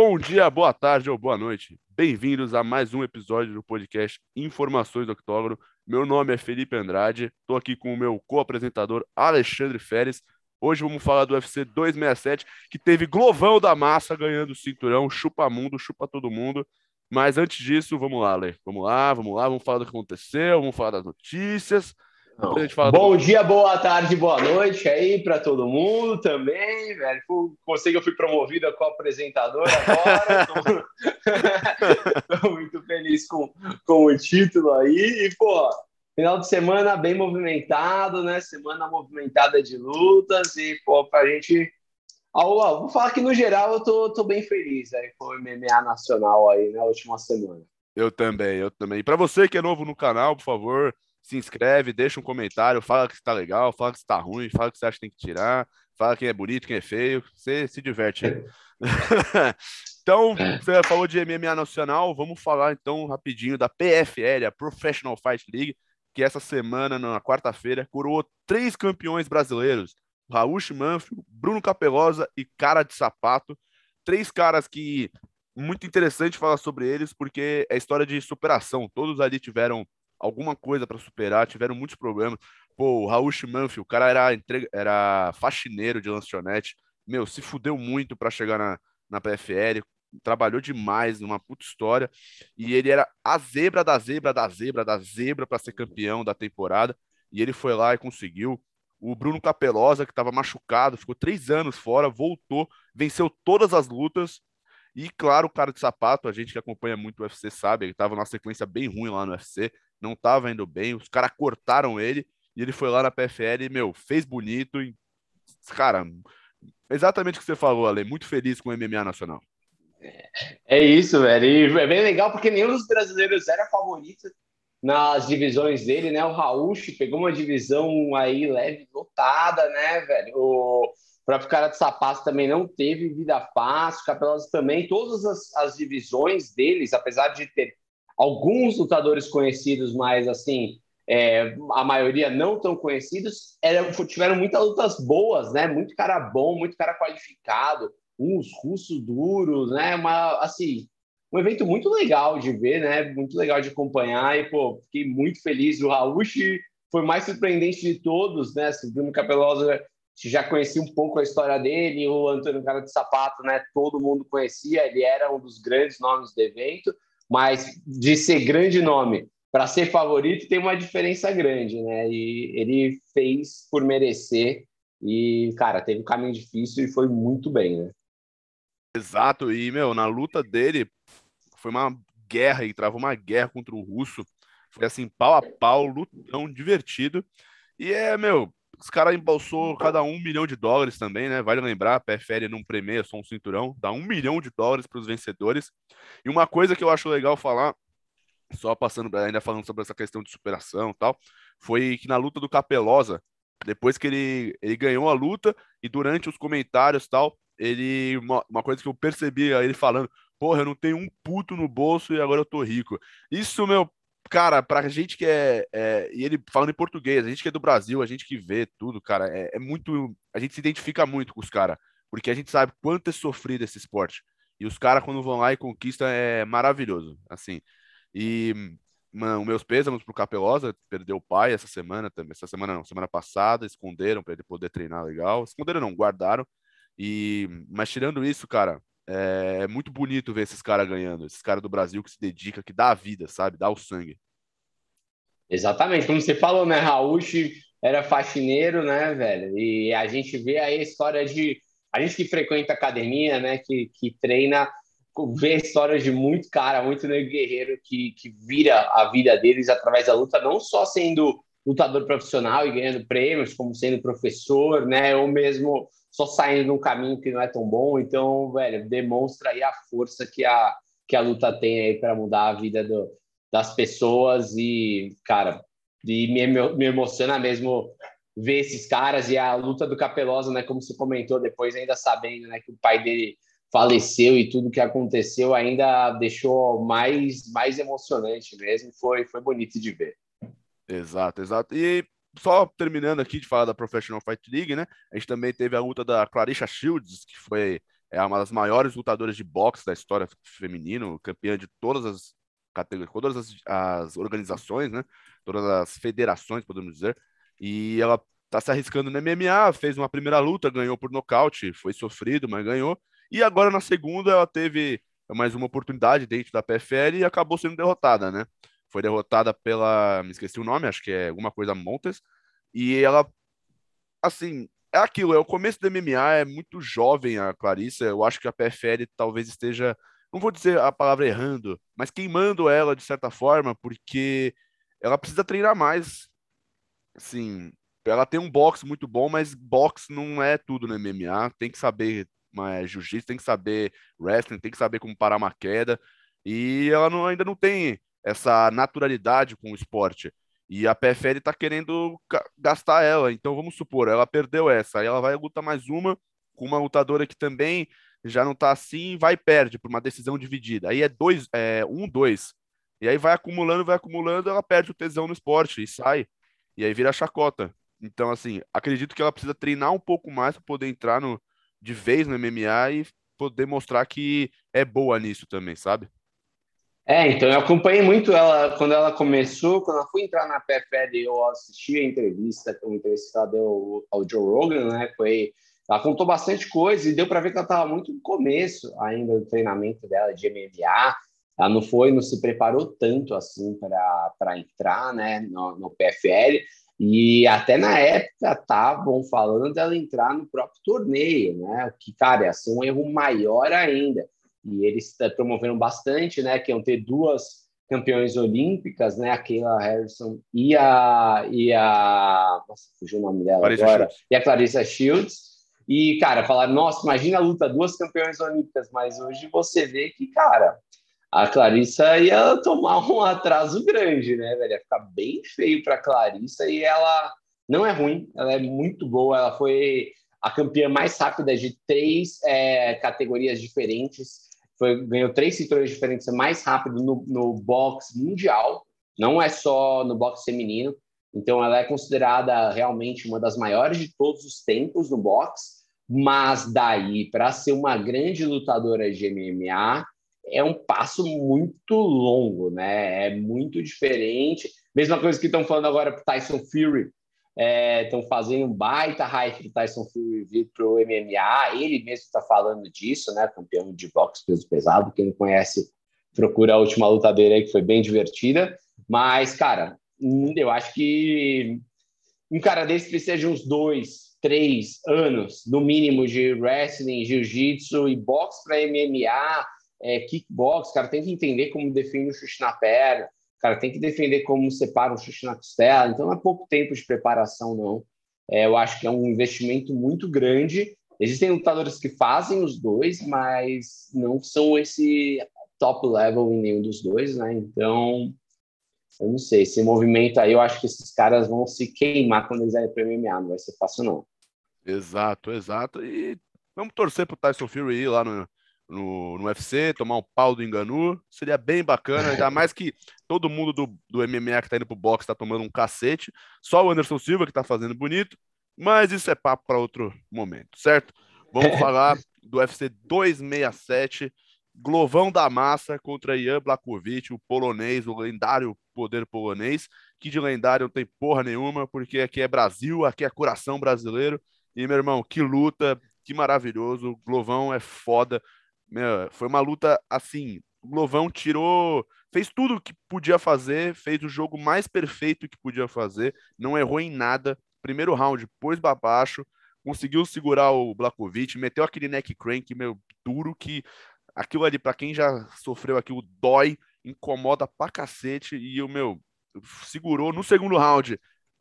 Bom dia, boa tarde ou boa noite. Bem-vindos a mais um episódio do podcast Informações do Octógono. Meu nome é Felipe Andrade, estou aqui com o meu co-apresentador Alexandre Férez. Hoje vamos falar do UFC 267, que teve Glovão da Massa ganhando o cinturão, chupa mundo, chupa todo mundo. Mas antes disso, vamos lá, Ale. Vamos lá, vamos lá, vamos falar do que aconteceu, vamos falar das notícias. Bom do... dia, boa tarde, boa noite aí para todo mundo também, velho. Consegui, eu fui promovido como apresentador agora. Estou muito feliz com, com o título aí. E, pô, final de semana bem movimentado, né? Semana movimentada de lutas. E, pô, pra gente. vou falar que no geral eu tô, tô bem feliz aí com o MMA nacional aí na última semana. Eu também, eu também. Para você que é novo no canal, por favor, se inscreve, deixa um comentário, fala que está legal, fala que está ruim, fala que você acha que tem que tirar, fala quem é bonito, quem é feio, você se diverte. então, você falou de MMA nacional, vamos falar então rapidinho da PFL, a Professional Fight League, que essa semana, na quarta-feira, coroou três campeões brasileiros, Raul Manfio, Bruno Capelosa e Cara de Sapato, três caras que muito interessante falar sobre eles, porque é história de superação, todos ali tiveram alguma coisa para superar, tiveram muitos problemas. Pô, o Raul Schimanfi, o cara era, entre... era faxineiro de lanchonete, meu, se fudeu muito para chegar na, na PFL, trabalhou demais numa puta história, e ele era a zebra da zebra da zebra da zebra para ser campeão da temporada, e ele foi lá e conseguiu. O Bruno Capelosa, que estava machucado, ficou três anos fora, voltou, venceu todas as lutas, e claro, o cara de sapato, a gente que acompanha muito o UFC sabe, ele estava numa sequência bem ruim lá no UFC, não estava indo bem, os caras cortaram ele e ele foi lá na PFL e, meu, fez bonito. E, cara, exatamente o que você falou, Ale, muito feliz com o MMA nacional. É isso, velho. E é bem legal porque nenhum dos brasileiros era favorito nas divisões dele, né? O Raul pegou uma divisão aí leve, lotada, né, velho? O próprio cara de sapato também não teve vida fácil, o Capelosa também, todas as, as divisões deles, apesar de ter alguns lutadores conhecidos, mas assim, é, a maioria não tão conhecidos, era, tiveram muitas lutas boas, né? Muito cara bom, muito cara qualificado, uns russos duros, né? Uma, assim, um evento muito legal de ver, né? Muito legal de acompanhar e, pô, fiquei muito feliz. O Raul foi mais surpreendente de todos, né? O Bruno Capelosa já conhecia um pouco a história dele, o Antônio Cara de Sapato, né? Todo mundo conhecia, ele era um dos grandes nomes do evento mas de ser grande nome para ser favorito tem uma diferença grande, né? E ele fez por merecer e, cara, teve um caminho difícil e foi muito bem, né? Exato, e, meu, na luta dele foi uma guerra, e travou uma guerra contra o russo. Foi assim, pau a pau, lutão divertido. E é, meu, os caras embolsou cada um milhão de dólares também, né? Vale lembrar, PFL não premia só um cinturão, dá um milhão de dólares para os vencedores. E uma coisa que eu acho legal falar, só passando, ainda falando sobre essa questão de superação e tal, foi que na luta do Capelosa, depois que ele, ele ganhou a luta e durante os comentários tal, ele uma, uma coisa que eu percebi ele falando, porra, eu não tenho um puto no bolso e agora eu tô rico. Isso, meu, cara, pra gente que é, é, E ele falando em português, a gente que é do Brasil, a gente que vê tudo, cara, é, é muito. A gente se identifica muito com os caras, porque a gente sabe quanto é sofrido esse esporte. E os caras, quando vão lá e conquistam, é maravilhoso. Assim. E. Mano, meus pêsames pro Capelosa, perdeu o pai essa semana também. Essa semana não, semana passada, esconderam para ele poder treinar legal. Esconderam não, guardaram. E, mas tirando isso, cara, é, é muito bonito ver esses caras ganhando, esses caras do Brasil que se dedica, que dá a vida, sabe? Dá o sangue. Exatamente, como você falou, né? Raul era faxineiro, né, velho? E a gente vê aí a história de. A gente que frequenta academia, né, que, que treina, vê histórias de muito cara, muito guerreiro que, que vira a vida deles através da luta, não só sendo lutador profissional e ganhando prêmios, como sendo professor, né, ou mesmo só saindo num caminho que não é tão bom. Então, velho, demonstra aí a força que a, que a luta tem aí para mudar a vida do, das pessoas e, cara, e me, me emociona mesmo ver esses caras e a luta do Capelosa, né, como você comentou depois, ainda sabendo, né, que o pai dele faleceu e tudo que aconteceu ainda deixou mais mais emocionante mesmo, foi foi bonito de ver. Exato, exato. E só terminando aqui de falar da Professional Fight League, né? A gente também teve a luta da Clarissa Shields, que foi é uma das maiores lutadoras de boxe da história feminino, campeã de todas as categorias, todas as, as organizações, né? Todas as federações, podemos dizer. E ela tá se arriscando no MMA, fez uma primeira luta, ganhou por nocaute, foi sofrido, mas ganhou. E agora na segunda ela teve mais uma oportunidade dentro da PFL e acabou sendo derrotada, né? Foi derrotada pela, me esqueci o nome, acho que é alguma coisa Montes. E ela, assim, é aquilo, é o começo do MMA, é muito jovem a Clarissa. Eu acho que a PFL talvez esteja, não vou dizer a palavra errando, mas queimando ela de certa forma, porque ela precisa treinar mais. Assim, ela tem um boxe muito bom, mas boxe não é tudo no MMA. Tem que saber mas jiu-jitsu, tem que saber wrestling, tem que saber como parar uma queda. E ela não, ainda não tem essa naturalidade com o esporte. E a PFL tá querendo gastar ela. Então vamos supor, ela perdeu essa, aí ela vai lutar mais uma com uma lutadora que também já não tá assim, vai e perde por uma decisão dividida. Aí é dois, é um, dois. E aí vai acumulando, vai acumulando, ela perde o tesão no esporte e sai. E aí vira chacota. Então, assim, acredito que ela precisa treinar um pouco mais para poder entrar no, de vez no MMA e poder mostrar que é boa nisso também, sabe? É, então eu acompanhei muito ela quando ela começou, quando ela foi entrar na PFL, eu assisti a entrevista com o entrevistado ao, ao Joe Rogan, né? Foi, ela contou bastante coisa e deu para ver que ela estava muito no começo ainda do treinamento dela de MMA. Ela não foi, não se preparou tanto assim para entrar, né, no, no PFL. E até na época estavam falando dela entrar no próprio torneio, né? Que, cara, ia ser um erro maior ainda. E eles promoveram bastante, né? Que iam ter duas campeões olímpicas, né? A Kayla Harrison e a. E a nossa, fugiu o nome dela Clarissa agora. Shields. E a Clarissa Shields. E, cara, falaram, nossa, imagina a luta, duas campeões olímpicas, mas hoje você vê que, cara, a Clarissa ia tomar um atraso grande, né, velho? Ia ficar bem feio para Clarissa e ela não é ruim, ela é muito boa. Ela foi a campeã mais rápida de três é, categorias diferentes. Foi, ganhou três cinturões diferentes, mais rápido no, no boxe mundial. Não é só no boxe feminino. Então, ela é considerada realmente uma das maiores de todos os tempos no boxe. Mas daí, para ser uma grande lutadora de MMA, é um passo muito longo, né? É muito diferente. Mesma coisa que estão falando agora para Tyson Fury. Estão é, fazendo um baita hype do Tyson Fury vir para o MMA. Ele mesmo está falando disso, né? Campeão de boxe peso pesado. Quem não conhece, procura a última luta dele aí, que foi bem divertida. Mas, cara, hum, eu acho que um cara desse precisa de uns dois, três anos, no mínimo, de wrestling, jiu-jitsu e boxe para MMA é, kickbox, cara tem que entender como defende o chute na perna, cara tem que defender como separa o chute na costela. Então, não é pouco tempo de preparação, não. É, eu acho que é um investimento muito grande. Existem lutadores que fazem os dois, mas não são esse top level em nenhum dos dois, né? Então, eu não sei. Esse movimento aí, eu acho que esses caras vão se queimar quando eles irem para MMA. Não vai ser fácil, não. Exato, exato. E vamos torcer para o Tyson Fury ir lá no, no, no UFC, tomar um pau do Enganu, seria bem bacana, ainda mais que todo mundo do, do MMA que tá indo pro boxe tá tomando um cacete, só o Anderson Silva que tá fazendo bonito, mas isso é papo para outro momento, certo? Vamos falar do UFC 267, Glovão da Massa contra Ian Blakovic, o polonês, o lendário poder polonês, que de lendário não tem porra nenhuma, porque aqui é Brasil, aqui é coração brasileiro, e meu irmão, que luta, que maravilhoso, o Glovão é foda, meu, foi uma luta assim. O Glovão tirou, fez tudo o que podia fazer, fez o jogo mais perfeito que podia fazer, não errou em nada. Primeiro round, pôs para baixo, conseguiu segurar o Blakovic, meteu aquele neck crank, meu, duro que aquilo ali, para quem já sofreu aquilo, dói, incomoda pra cacete. E o meu, segurou no segundo round.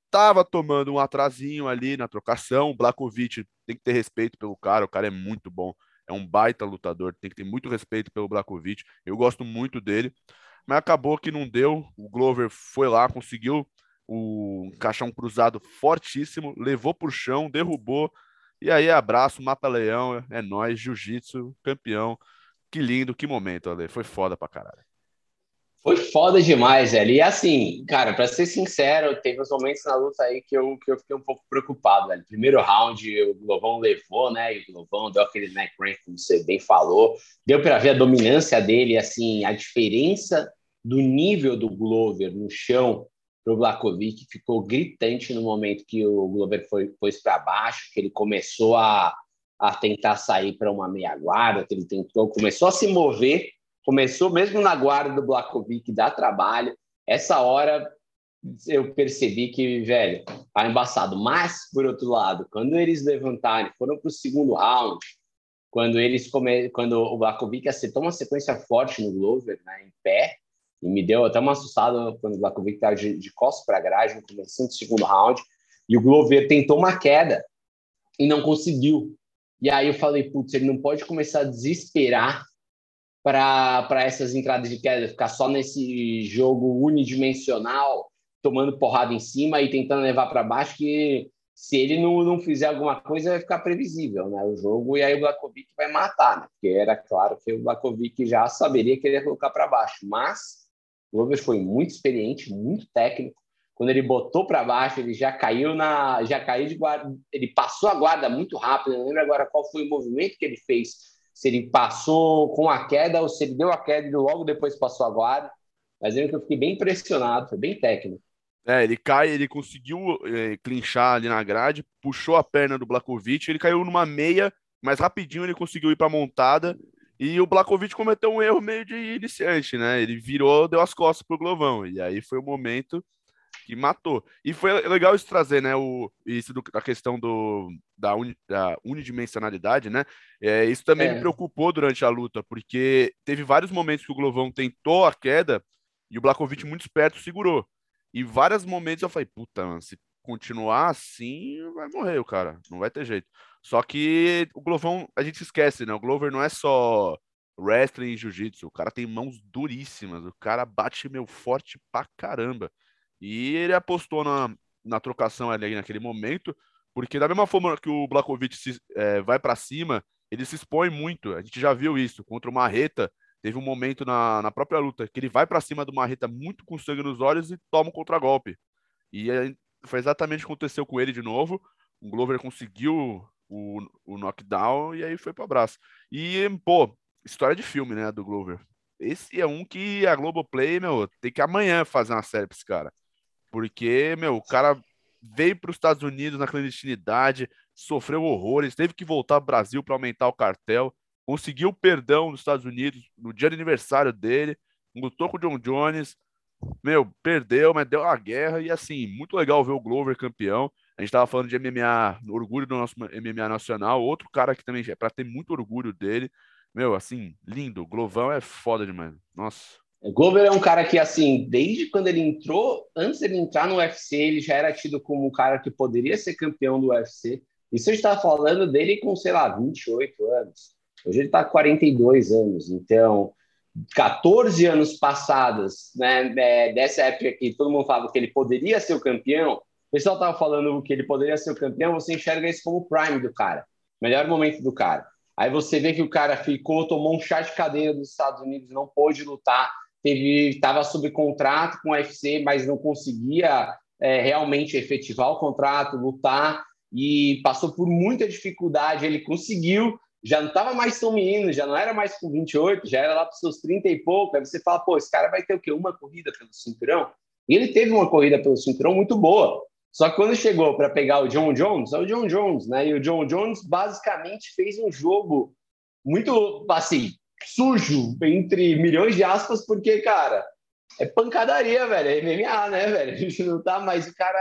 Tava tomando um atrasinho ali na trocação. O Blakovic tem que ter respeito pelo cara, o cara é muito bom é um baita lutador, tem que ter muito respeito pelo Blakovic. Eu gosto muito dele, mas acabou que não deu. O Glover foi lá, conseguiu o caixão cruzado fortíssimo, levou pro chão, derrubou. E aí, abraço, mata-leão, é nós, jiu-jitsu, campeão. Que lindo, que momento, Ale. Foi foda pra caralho. Foi foda demais, velho. E assim, cara, pra ser sincero, teve uns momentos na luta aí que eu, que eu fiquei um pouco preocupado, velho. Primeiro round, o Glovão levou, né? E o Glovão deu aquele neck rank, como você bem falou. Deu pra ver a dominância dele, assim, a diferença do nível do Glover no chão pro Blakovic ficou gritante no momento que o Glover foi pôs para baixo, que ele começou a, a tentar sair para uma meia guarda, que ele tentou, começou a se mover começou mesmo na guarda do Blakovic, dá trabalho. Essa hora eu percebi que, velho, tá embaçado. Mas, por outro lado, quando eles levantarem, foram para o segundo round, quando eles come... quando o Blakovic acertou uma sequência forte no Glover, né, em pé, e me deu até uma assustada quando o Blakovic estava de, de costas para a grade no começo do segundo round, e o Glover tentou uma queda e não conseguiu. E aí eu falei, putz, ele não pode começar a desesperar para essas entradas de queda, ficar só nesse jogo unidimensional, tomando porrada em cima e tentando levar para baixo, que se ele não, não fizer alguma coisa, vai ficar previsível né, o jogo, e aí o Blakovic vai matar, né? Porque era claro que o Blakovic já saberia que ele ia colocar para baixo, mas o Lovers foi muito experiente, muito técnico. Quando ele botou para baixo, ele já caiu na, já caiu de guarda, ele passou a guarda muito rápido. Não lembro agora qual foi o movimento que ele fez se ele passou com a queda ou se ele deu a queda e logo depois passou a guarda. Mas eu, eu fiquei bem impressionado, foi bem técnico. É, ele cai, ele conseguiu é, clinchar ali na grade, puxou a perna do Blakovic, ele caiu numa meia, mas rapidinho ele conseguiu ir para montada. E o Blakovic cometeu um erro meio de iniciante, né? Ele virou, deu as costas pro Glovão. E aí foi o momento que matou. E foi legal isso trazer, né? O, isso do, a questão do, da, uni, da unidimensionalidade, né? É, isso também é. me preocupou durante a luta, porque teve vários momentos que o Glovão tentou a queda e o Blakovic muito esperto segurou. E vários momentos eu falei, puta, mano, se continuar assim, vai morrer o cara, não vai ter jeito. Só que o Glovão, a gente esquece, né? O Glover não é só wrestling e jiu-jitsu, o cara tem mãos duríssimas, o cara bate meu forte pra caramba. E ele apostou na, na trocação ali naquele momento, porque da mesma forma que o Blakovic se, é, vai para cima, ele se expõe muito. A gente já viu isso contra o Marreta. Teve um momento na, na própria luta que ele vai para cima do Marreta muito com sangue nos olhos e toma um contragolpe. E foi exatamente o que aconteceu com ele de novo. O Glover conseguiu o, o knockdown e aí foi para abraço. E, pô, história de filme, né, do Glover. Esse é um que a Globoplay, meu, tem que amanhã fazer uma série pra esse cara. Porque, meu, o cara veio para os Estados Unidos na clandestinidade, sofreu horrores, teve que voltar ao Brasil para aumentar o cartel, conseguiu perdão nos Estados Unidos no dia de aniversário dele, lutou com o John Jones, meu, perdeu, mas deu uma guerra e assim, muito legal ver o Glover campeão. A gente estava falando de MMA, orgulho do nosso MMA nacional, outro cara que também é para ter muito orgulho dele. Meu, assim, lindo, o Glovão é foda demais. Nossa. Glover é um cara que, assim, desde quando ele entrou, antes dele entrar no UFC, ele já era tido como um cara que poderia ser campeão do UFC. Isso a gente está falando dele com, sei lá, 28 anos. Hoje ele está com 42 anos. Então, 14 anos passados, né, é, dessa época que todo mundo falava que ele poderia ser o campeão, o pessoal estava falando que ele poderia ser o campeão, você enxerga isso como o prime do cara, melhor momento do cara. Aí você vê que o cara ficou, tomou um chá de cadeia dos Estados Unidos, não pôde lutar, teve estava sob contrato com o UFC, mas não conseguia é, realmente efetivar o contrato, lutar e passou por muita dificuldade. Ele conseguiu, já não estava mais tão menino, já não era mais com 28, já era lá para os seus 30 e pouco. Aí você fala, pô, esse cara vai ter o quê? Uma corrida pelo cinturão? E ele teve uma corrida pelo cinturão muito boa. Só que quando chegou para pegar o John Jones, é o John Jones, né? E o John Jones basicamente fez um jogo muito assim, sujo, entre milhões de aspas, porque, cara, é pancadaria, velho. É MMA, né, velho? A gente não tá mais. O cara,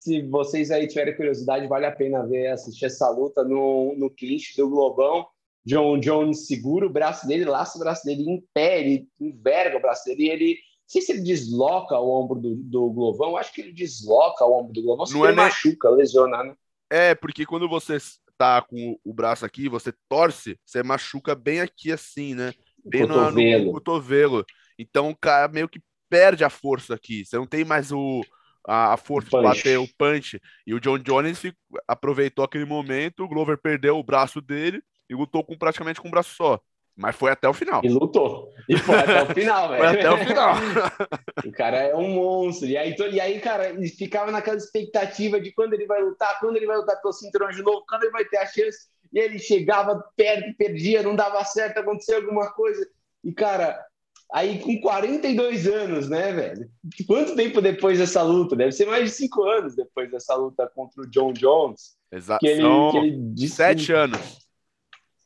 se vocês aí tiverem curiosidade, vale a pena ver, assistir essa luta no, no clinch do Globão. John Jones segura o braço dele, laça o braço dele em pé, ele enverga o braço dele e ele. Não sei se ele desloca o ombro do, do Globão, acho que ele desloca o ombro do Globão, se não ele é machuca, lesiona, né? É, porque quando você tá com o braço aqui, você torce, você machuca bem aqui assim, né? Bem cotovelo. No, no cotovelo. Então o cara meio que perde a força aqui. Você não tem mais o, a, a força de bater o punch. E o John Jones aproveitou aquele momento, o Glover perdeu o braço dele e lutou com praticamente com um braço só. Mas foi até o final. E lutou. E foi até o final, velho. Foi até o final. o cara é um monstro. E aí, e aí, cara, ele ficava naquela expectativa de quando ele vai lutar, quando ele vai lutar pelo cinturão de novo, quando ele vai ter a chance. E ele chegava perto, perdia, não dava certo, acontecia alguma coisa. E, cara, aí com 42 anos, né, velho? Quanto tempo depois dessa luta? Deve ser mais de cinco anos depois dessa luta contra o John Jones. Exato. Que ele, que ele sete anos.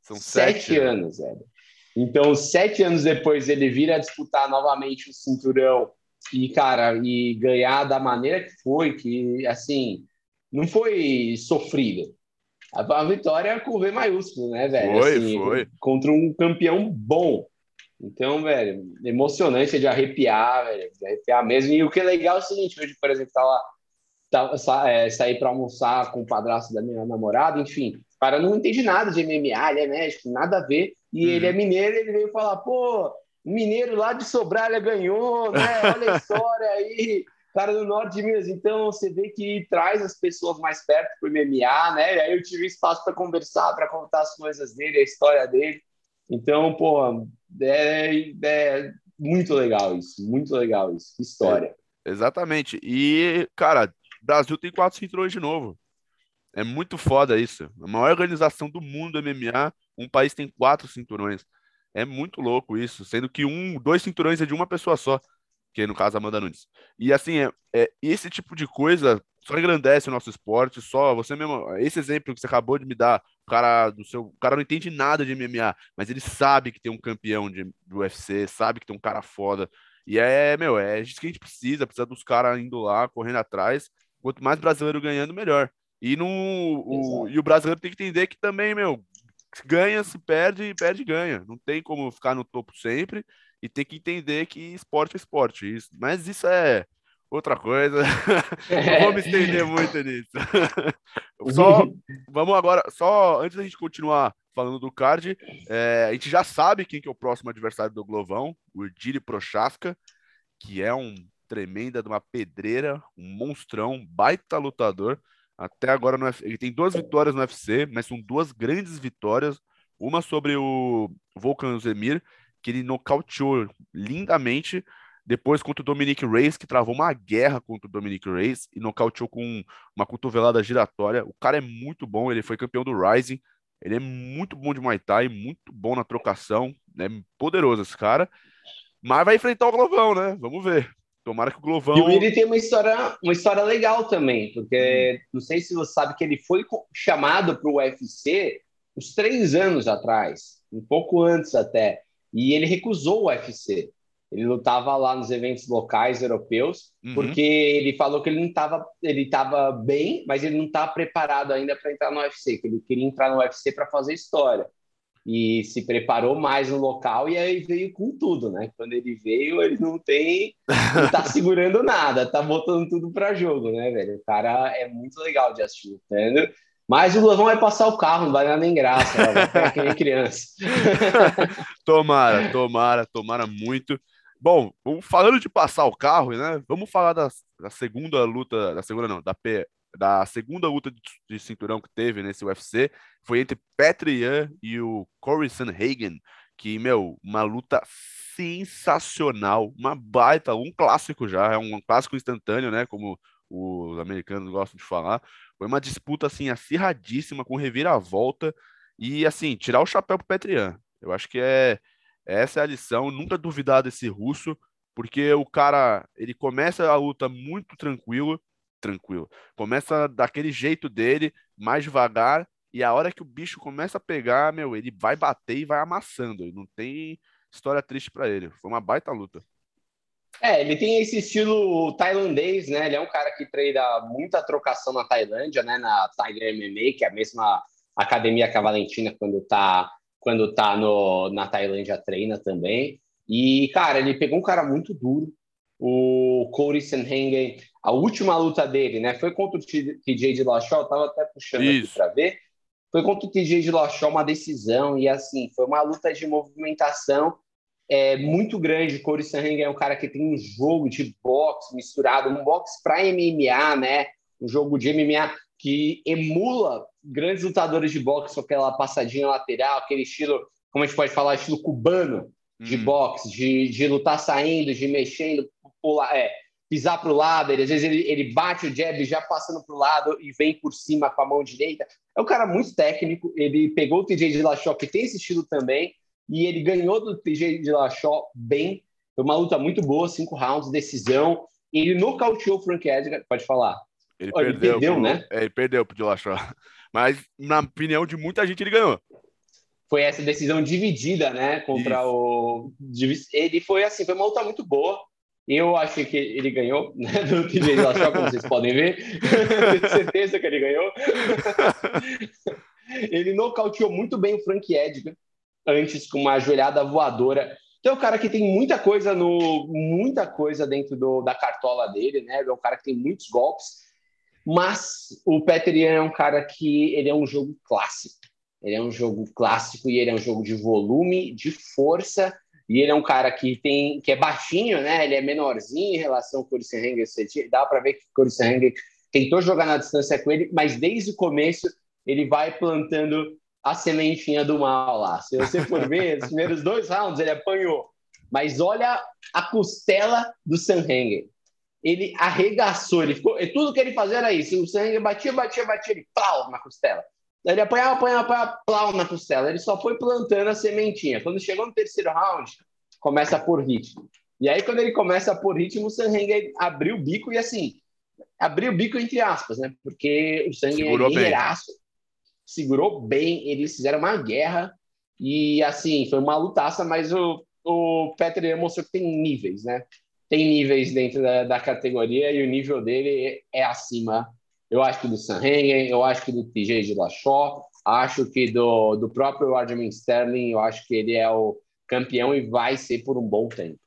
São sete, sete anos, velho. Então, sete anos depois, ele vira a disputar novamente o cinturão e, cara, e ganhar da maneira que foi, que, assim, não foi sofrida. A, vitória com V maiúsculo, né, velho? Foi, assim, foi. Contra um campeão bom. Então, velho, emocionante de arrepiar, velho, de arrepiar mesmo. E o que é legal é o seguinte, hoje, por exemplo, lá, tá, sa, é, sair para almoçar com o padrasto da minha namorada, enfim, o cara não entende nada de MMA, ele é médico, nada a ver, e uhum. ele é mineiro, ele veio falar, pô, mineiro lá de Sobralha ganhou, né? Olha a história aí, cara do norte de Minas. Então você vê que traz as pessoas mais perto pro MMA, né? E aí eu tive espaço para conversar, para contar as coisas dele, a história dele. Então, pô, é, é muito legal isso, muito legal isso. Que história. É, exatamente. E, cara, Brasil tem quatro cinturões de novo. É muito foda isso. A maior organização do mundo MMA, um país tem quatro cinturões. É muito louco isso, sendo que um, dois cinturões é de uma pessoa só, que no caso Amanda Nunes. E assim, é, é, esse tipo de coisa só engrandece o nosso esporte, só você mesmo, esse exemplo que você acabou de me dar, o cara do seu, o cara não entende nada de MMA, mas ele sabe que tem um campeão de, do UFC, sabe que tem um cara foda. E é, meu, é isso que a gente precisa, precisa dos caras indo lá, correndo atrás. Quanto mais brasileiro ganhando, melhor. E, no, o, e o brasileiro tem que entender que também, meu, ganha, se perde, e perde, ganha. Não tem como ficar no topo sempre e tem que entender que esporte é esporte. Isso, mas isso é outra coisa. Não vou me estender muito nisso. só, vamos agora, só antes da gente continuar falando do card, é, a gente já sabe quem que é o próximo adversário do Glovão, o Ediri Prochaska, que é um tremenda de uma pedreira, um monstrão, um baita lutador. Até agora no ele tem duas vitórias no UFC, mas são duas grandes vitórias. Uma sobre o Volkan Zemir, que ele nocauteou lindamente. Depois contra o Dominic Reyes, que travou uma guerra contra o Dominic Reyes e nocauteou com uma cotovelada giratória. O cara é muito bom, ele foi campeão do Rising. Ele é muito bom de Muay Thai, muito bom na trocação. É poderoso esse cara. Mas vai enfrentar o Glovão, né? Vamos ver. Tomara que o Glovão. E o Willi tem uma história, uma história legal também, porque hum. não sei se você sabe que ele foi chamado para o UFC uns três anos atrás, um pouco antes até, e ele recusou o UFC. Ele lutava lá nos eventos locais europeus, uhum. porque ele falou que ele não estava ele tava bem, mas ele não estava preparado ainda para entrar no UFC, que ele queria entrar no UFC para fazer história e se preparou mais no local e aí veio com tudo, né? Quando ele veio, ele não tem, não tá segurando nada, tá botando tudo para jogo, né, velho? O cara é muito legal de assistir, entendeu? Mas o Glovão vai passar o carro, não vai dar nem graça, vai ficar que nem criança. tomara, tomara, tomara muito. Bom, falando de passar o carro, né? Vamos falar da, da segunda luta, da segunda não, da, P, da segunda luta de, de, cinturão que teve nesse UFC foi entre Petrian e o Corey Sanhagen, que, meu, uma luta sensacional, uma baita, um clássico já, é um clássico instantâneo, né, como os americanos gostam de falar. Foi uma disputa, assim, acirradíssima, com reviravolta, e, assim, tirar o chapéu pro Petrian. Eu acho que é essa é a lição, nunca duvidar desse russo, porque o cara, ele começa a luta muito tranquilo, tranquilo. Começa daquele jeito dele, mais devagar, e a hora que o bicho começa a pegar, meu, ele vai bater e vai amassando. Não tem história triste para ele. Foi uma baita luta. É, ele tem esse estilo tailandês, né? Ele é um cara que treina muita trocação na Tailândia, né? Na Tiger MMA, que é a mesma academia que a Valentina quando tá quando tá no, na Tailândia treina também. E, cara, ele pegou um cara muito duro, o Corey Sanhagen, a última luta dele, né? Foi contra o TJ de Lachó, tava até puxando Isso. aqui para ver. Foi contra o TJ de Lachó, uma decisão, e assim, foi uma luta de movimentação é, muito grande. O Corey Sanhagen é um cara que tem um jogo de boxe misturado, um boxe para MMA, né? Um jogo de MMA que emula grandes lutadores de boxe com aquela passadinha lateral, aquele estilo como a gente pode falar, estilo cubano de hum. boxe, de, de lutar saindo, de mexendo, pular, é, pisar para o lado, ele, às vezes ele, ele bate o jab já passando para o lado e vem por cima com a mão direita. É um cara muito técnico, ele pegou o TJ de Lachó, que tem esse estilo também, e ele ganhou do TJ de Lachó bem. Foi uma luta muito boa, cinco rounds, decisão. Ele nocauteou o Frank Edgar, pode falar. Ele, oh, perdeu, ele perdeu pro, né? É, ele perdeu pro Dillashaw. Mas, na opinião de muita gente, ele ganhou. Foi essa decisão dividida, né? Contra Isso. o. Ele foi assim, foi uma luta muito boa. Eu achei que ele ganhou, né? Do TJ Dillashaw, como vocês podem ver. Tenho certeza que ele ganhou. ele nocauteou muito bem o Frank Edgar antes com uma joelhada voadora. Então é um cara que tem muita coisa no muita coisa dentro do, da cartola dele, né? É um cara que tem muitos golpes. Mas o Peter é um cara que ele é um jogo clássico. Ele é um jogo clássico e ele é um jogo de volume, de força. E ele é um cara que tem que é baixinho, né? Ele é menorzinho em relação ao Hanger. Dá para ver que o Hanger tentou jogar na distância com ele, mas desde o começo ele vai plantando a sementinha do mal lá. Se você for ver, os primeiros dois rounds ele apanhou. Mas olha a costela do Sanhanger ele arregaçou, ele ficou, e tudo que ele fazia era isso, o sangue batia, batia, batia, ele plau na costela. Ele apanhava, apanhava, apanhava, plau na costela. Ele só foi plantando a sementinha. Quando chegou no terceiro round, começa a pôr ritmo. E aí, quando ele começa a pôr ritmo, o Sanheng abriu o bico e assim, abriu o bico entre aspas, né? Porque o sangue é guerreiraço, segurou bem, eles fizeram uma guerra e assim, foi uma lutaça, mas o, o Peter mostrou que tem níveis, né? tem níveis dentro da, da, categoria e o nível dele é acima, eu acho que do Sanhengen, eu acho que do TJ Lachó, acho que do, do próprio Aljamain Sterling, eu acho que ele é o campeão e vai ser por um bom tempo.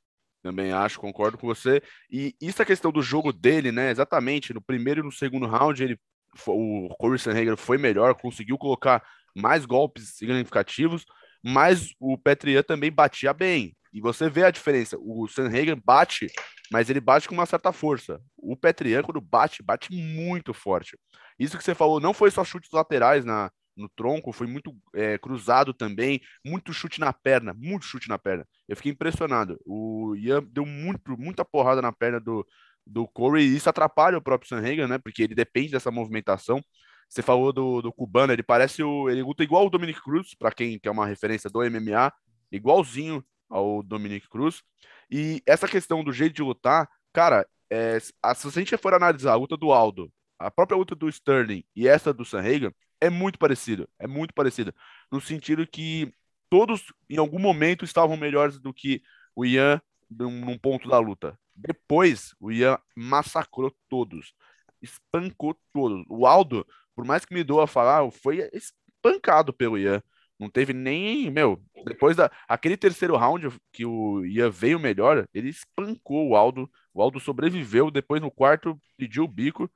Também acho, concordo com você. E isso é questão do jogo dele, né? Exatamente, no primeiro e no segundo round, ele, o Corey Sanhagen foi melhor, conseguiu colocar mais golpes significativos, mas o Petrian também batia bem. E você vê a diferença. O Sanhagen bate, mas ele bate com uma certa força. O Petrian, quando bate, bate muito forte. Isso que você falou, não foi só chutes laterais na, no tronco, foi muito é, cruzado também, muito chute na perna, muito chute na perna. Eu fiquei impressionado. O Ian deu muito, muita porrada na perna do, do Corey e isso atrapalha o próprio Sanhagen, né? Porque ele depende dessa movimentação. Você falou do, do cubano, ele parece o. Ele luta igual o Dominic Cruz, para quem quer uma referência do MMA, igualzinho ao Dominic Cruz. E essa questão do jeito de lutar, cara, é, se a gente for analisar a luta do Aldo, a própria luta do Sterling e essa do Sanhagen, é muito parecido, é muito parecida, no sentido que todos em algum momento estavam melhores do que o Ian num, num ponto da luta. Depois, o Ian massacrou todos, espancou todos. O Aldo, por mais que me doa falar, foi espancado pelo Ian. Não teve nem, meu, depois da aquele terceiro round que o Ian veio melhor, ele espancou o Aldo. O Aldo sobreviveu, depois no quarto pediu o bico.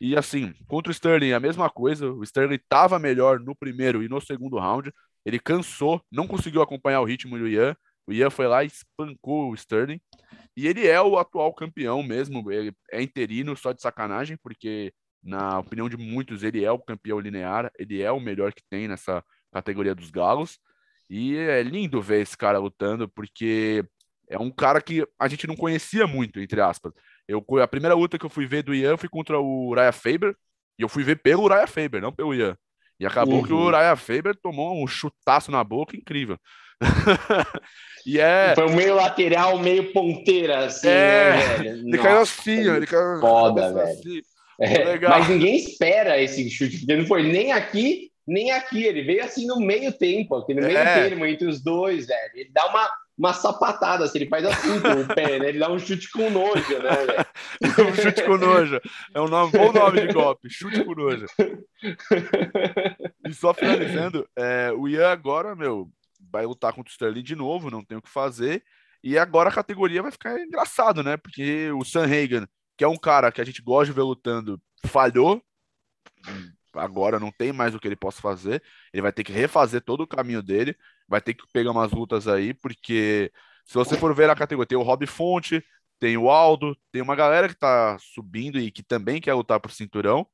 E assim, contra o Sterling, a mesma coisa. O Sterling estava melhor no primeiro e no segundo round. Ele cansou, não conseguiu acompanhar o ritmo do Ian. O Ian foi lá e espancou o Sterling. E ele é o atual campeão mesmo. Ele é interino só de sacanagem, porque, na opinião de muitos, ele é o campeão linear. Ele é o melhor que tem nessa categoria dos galos. E é lindo ver esse cara lutando, porque é um cara que a gente não conhecia muito, entre aspas. Eu, a primeira luta que eu fui ver do Ian foi contra o Raya Faber, e eu fui ver pelo Raya Faber, não pelo Ian. E acabou uhum. que o uhum. Raya Faber tomou um chutaço na boca incrível. e é... Foi meio lateral, meio ponteira, assim, é... né? Ele caiu assim, ele caiu foda, velho. Assim. É, mas ninguém espera esse chute, porque não foi nem aqui nem aqui, ele veio assim no meio tempo, aqui no meio é. termo, entre os dois, velho. Ele dá uma, uma sapatada, assim, ele faz assim com o pé, né? Ele dá um chute com nojo, né, velho? um chute com nojo. É um nome, bom nome de golpe, chute com nojo. E só finalizando, é, o Ian agora, meu, vai lutar contra o Sterling de novo, não tem o que fazer. E agora a categoria vai ficar engraçado, né? Porque o Sam Hagan, que é um cara que a gente gosta de ver lutando, falhou agora não tem mais o que ele possa fazer. Ele vai ter que refazer todo o caminho dele, vai ter que pegar umas lutas aí, porque se você for ver a categoria, tem o Rob Fonte, tem o Aldo, tem uma galera que tá subindo e que também quer lutar por cinturão.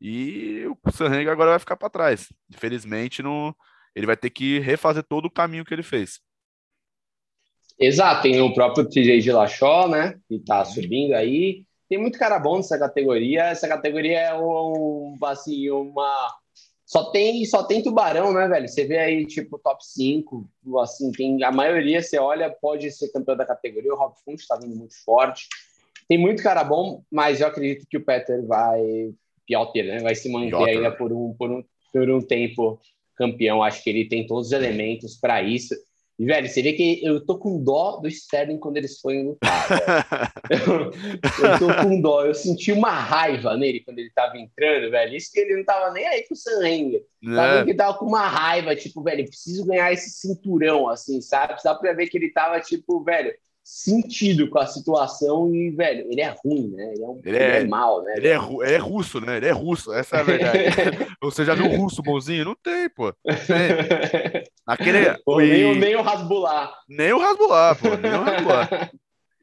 E o Sanheng agora vai ficar para trás. Infelizmente, não, ele vai ter que refazer todo o caminho que ele fez. Exato, tem o próprio TJ de Lachó, né? Que tá subindo aí. Tem muito cara bom nessa categoria. Essa categoria é um, assim, uma. Só tem, só tem tubarão, né, velho? Você vê aí, tipo, top 5, assim, tem a maioria, você olha, pode ser campeão da categoria. O Rob Funch tá vindo muito forte. Tem muito cara bom, mas eu acredito que o Peter vai. Piotr, né? Vai se manter Piotr. ainda por um, por, um, por um tempo campeão. Acho que ele tem todos os elementos para isso. E, velho, você vê que eu tô com dó do Sterling quando eles foram lutar. eu, eu tô com dó. Eu senti uma raiva nele quando ele tava entrando, velho. Isso que ele não tava nem aí com o Sanrenga. Tava é. que tava com uma raiva, tipo, velho, preciso ganhar esse cinturão, assim, sabe? Dá pra ver que ele tava, tipo, velho, sentido com a situação e, velho, ele é ruim, né? Ele é, um, ele é, ele é mal, né? Ele é, ele é russo, né? Ele é russo, essa é a verdade. Você já viu um russo bonzinho? Não tem, pô. Tem. Aquele, pô, e... nem, nem o Rasbular. Nem o Rasbular, pô. Nem o Rasbular.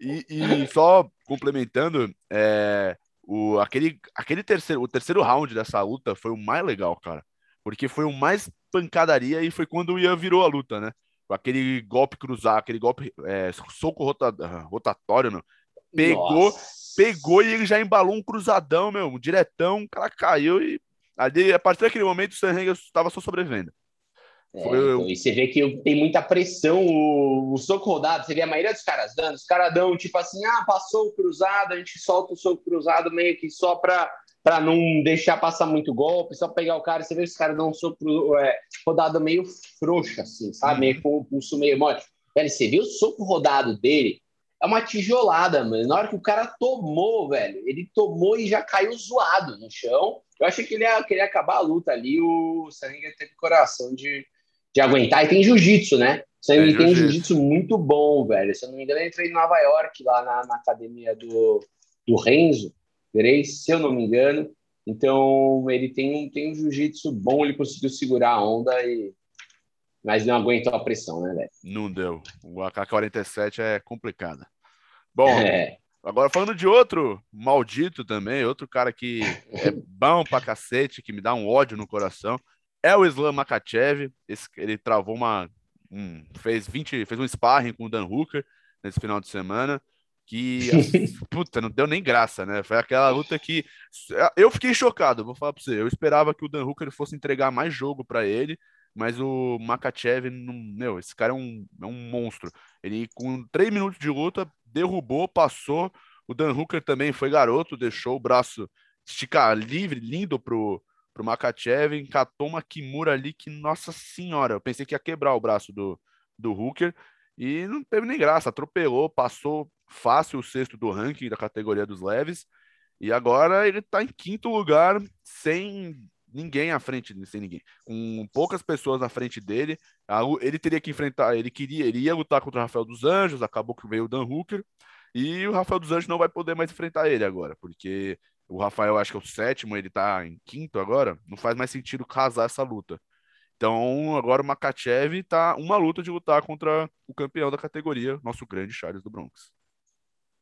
E, e só complementando, é, o, aquele, aquele terceiro, o terceiro round dessa luta foi o mais legal, cara. Porque foi o mais pancadaria e foi quando o Ian virou a luta, né? Aquele golpe cruzar, aquele golpe é, soco rota, rotatório, meu, pegou, Nossa. pegou e ele já embalou um cruzadão, meu, um diretão, o cara caiu e ali, a partir daquele momento o Sanrenga estava só sobrevivendo. É, então, e você vê que tem muita pressão, o, o, soco rodado, você vê a maioria dos caras dando, os caras dão tipo assim, ah, passou o cruzado, a gente solta o soco cruzado meio que só para para não deixar passar muito golpe, só pegar o cara, você vê os caras dão um soco é, rodado meio frouxo, assim, sabe? Uhum. Meio com o pulso meio mole. Velho, você viu o soco rodado dele? É uma tijolada, mano. Na hora que o cara tomou, velho, ele tomou e já caiu zoado no chão. Eu achei que ele ia, que ele ia acabar a luta ali. O Sangue teve coração de, de aguentar. E tem jiu-jitsu, né? O Sangue tem jiu-jitsu muito bom, velho. Se eu não me engano, ele treinou em Nova York, lá na, na academia do, do Renzo. Grace, se eu não me engano. Então, ele tem um, tem um jiu-jitsu bom, ele conseguiu segurar a onda, e... mas não aguentou a pressão, né, velho? Não deu. O AK-47 é complicado. Bom, é. agora falando de outro maldito também, outro cara que é bom pra cacete, que me dá um ódio no coração, é o Islam Makachev. Esse, ele travou uma. Um, fez 20, fez um sparring com o Dan Hooker nesse final de semana que puta, não deu nem graça, né? Foi aquela luta que eu fiquei chocado, vou falar para você. Eu esperava que o Dan Hooker fosse entregar mais jogo para ele, mas o Makachev, não, meu, esse cara é um, é um monstro. Ele com três minutos de luta derrubou, passou. O Dan Hooker também foi garoto, deixou o braço esticar livre, lindo pro pro Makachev, encatou uma Kimura ali que, nossa senhora, eu pensei que ia quebrar o braço do, do Hooker e não teve nem graça, atropelou, passou fácil o sexto do ranking da categoria dos leves. E agora ele está em quinto lugar, sem ninguém à frente, sem ninguém, com poucas pessoas à frente dele. Ele teria que enfrentar, ele queria, ele ia lutar contra o Rafael dos Anjos, acabou que veio o Dan Hooker, e o Rafael dos Anjos não vai poder mais enfrentar ele agora, porque o Rafael acho que é o sétimo, ele está em quinto agora, não faz mais sentido casar essa luta. Então, agora o Makachev está uma luta de lutar contra o campeão da categoria, nosso grande Charles do Bronx.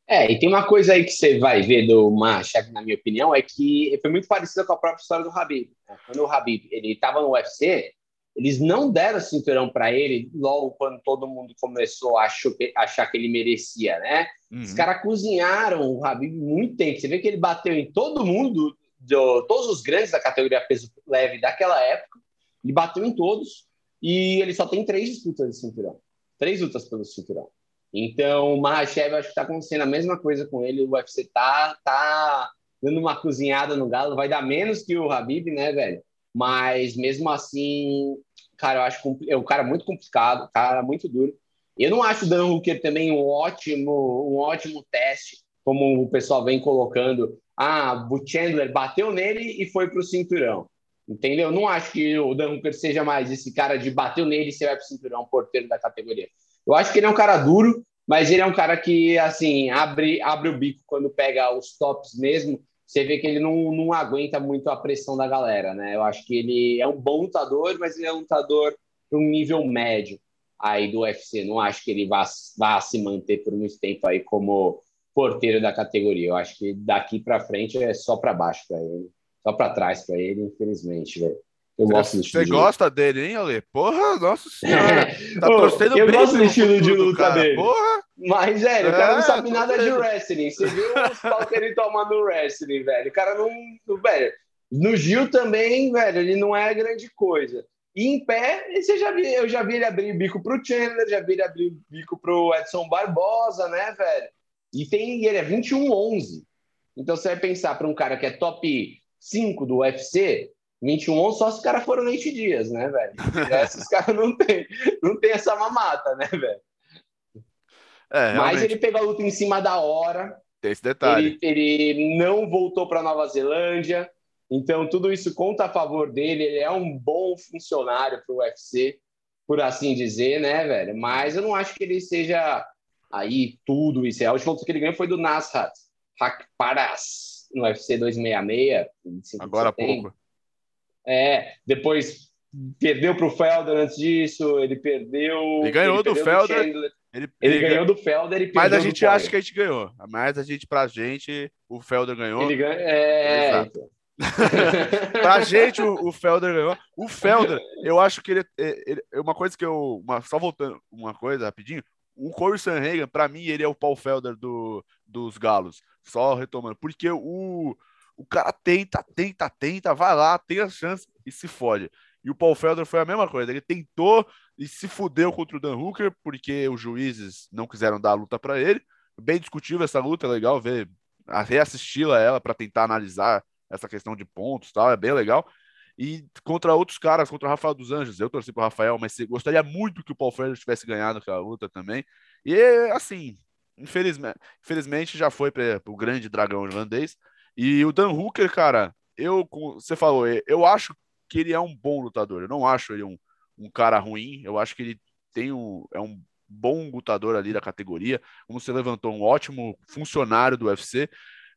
É, e tem uma coisa aí que você vai ver do Machek, na minha opinião, é que foi muito parecida com a própria história do Habib. Né? Quando o Habib ele estava no UFC, eles não deram cinturão para ele logo quando todo mundo começou a achar que ele merecia, né? Uhum. Os caras cozinharam o Habib muito tempo. Você vê que ele bateu em todo mundo, do, todos os grandes da categoria peso leve daquela época. Ele bateu em todos e ele só tem três disputas de cinturão. Três lutas pelo cinturão. Então, o Mahashev, acho que está acontecendo a mesma coisa com ele. O UFC tá, tá dando uma cozinhada no galo. Vai dar menos que o Habib, né, velho? Mas, mesmo assim, cara, eu acho é um cara muito complicado, cara muito duro. Eu não acho o Dan Hooker também um ótimo, um ótimo teste, como o pessoal vem colocando. Ah, o Chandler bateu nele e foi para o cinturão. Entendeu? Eu não acho que o Dan Hooker seja mais esse cara de bateu nele e você vai para o cinturão, porteiro da categoria. Eu acho que ele é um cara duro, mas ele é um cara que, assim, abre, abre o bico quando pega os tops mesmo. Você vê que ele não, não aguenta muito a pressão da galera, né? Eu acho que ele é um bom lutador, mas ele é um lutador para um nível médio aí do UFC. Não acho que ele vá, vá se manter por muito tempo aí como porteiro da categoria. Eu acho que daqui para frente é só para baixo para ele, só para trás para ele, infelizmente, velho. Eu gosto do estilo Você gosta dele, hein, Ale? Porra, nossa senhora. Tá torcendo Eu gosto do estilo de luta cara. dele. Porra. Mas, velho, o cara não é, sabe nada vendo. de wrestling. Você viu os pau que ele toma no wrestling, velho. O cara não. Velho, no Gil também, velho, ele não é grande coisa. E em pé, você já vi, eu já vi ele abrir o bico pro Chandler, já vi ele abrir o bico pro Edson Barbosa, né, velho? E tem ele é 21-11. Então você vai pensar para um cara que é top 5 do UFC, 21 só se os caras foram Nate Dias, né, velho? Esses caras não tem, não tem essa mamata, né, velho? É, Mas ele pegou a luta em cima da hora. Tem esse detalhe. Ele, ele não voltou para Nova Zelândia. Então, tudo isso conta a favor dele. Ele é um bom funcionário para o UFC, por assim dizer, né, velho? Mas eu não acho que ele seja aí tudo isso. A última luta que ele ganhou foi do Nasrat Hakparas, no UFC 266. Agora há pouco. É, depois perdeu para o Felder antes disso, ele perdeu. Ele ganhou ele do Felder. ele, ele, ele, ganhou do Felder e Mas a gente acha que a gente ganhou. Mas a gente, pra gente, o Felder ganhou. Ele ganha, é, Exato. pra gente, o, o, Felder ganhou. O Felder, eu acho que ele, ele, é uma coisa que eu. Uma, só voltando, uma coisa rapidinho. O Corey Sanhagen, pra mim, ele é o Paul Felder do, dos Galos. Só retomando. Porque o, o cara tenta, tenta, tenta, vai lá, tem a chance e se fode. E o Paul Felder foi a mesma coisa. Ele tentou e se fudeu contra o Dan Hooker, porque os juízes não quiseram dar a luta para ele. Bem discutível essa luta, é legal ver, reassisti-la ela para tentar analisar essa questão de pontos tal, é bem legal. E contra outros caras, contra o Rafael dos Anjos, eu torci pro Rafael, mas gostaria muito que o Paul Felder tivesse ganhado aquela luta também. E assim, infelizmente, infelizmente já foi para o grande dragão irlandês. E o Dan Hooker, cara, eu, você falou, eu acho que ele é um bom lutador. Eu não acho ele um, um cara ruim. Eu acho que ele tem um, é um bom lutador ali da categoria. Como você levantou, um ótimo funcionário do UFC.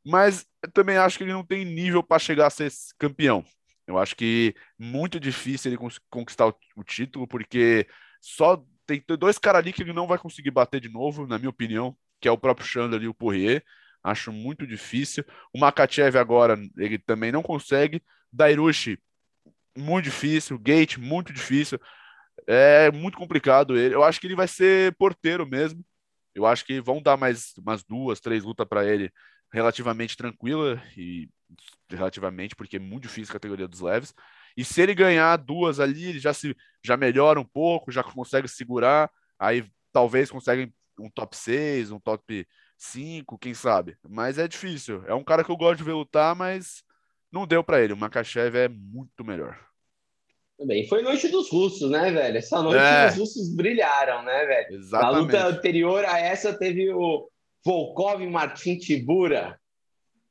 Mas eu também acho que ele não tem nível para chegar a ser campeão. Eu acho que muito difícil ele conquistar o, o título, porque só tem dois caras ali que ele não vai conseguir bater de novo, na minha opinião, que é o próprio Chandler e o Poirier. Acho muito difícil. O Makachev agora, ele também não consegue. Dairushi, muito difícil. Gate, muito difícil. É muito complicado ele. Eu acho que ele vai ser porteiro mesmo. Eu acho que vão dar mais umas duas, três lutas para ele relativamente tranquila e relativamente porque é muito difícil a categoria dos leves. E se ele ganhar duas ali, ele já se já melhora um pouco, já consegue segurar, aí talvez consegue um top 6, um top 5, quem sabe. Mas é difícil. É um cara que eu gosto de ver lutar, mas não deu para ele. O Makachev é muito melhor. Também foi noite dos russos, né, velho? Essa noite é. os russos brilharam, né, velho? Exatamente. A luta anterior a essa teve o Volkov e Martin Tibura.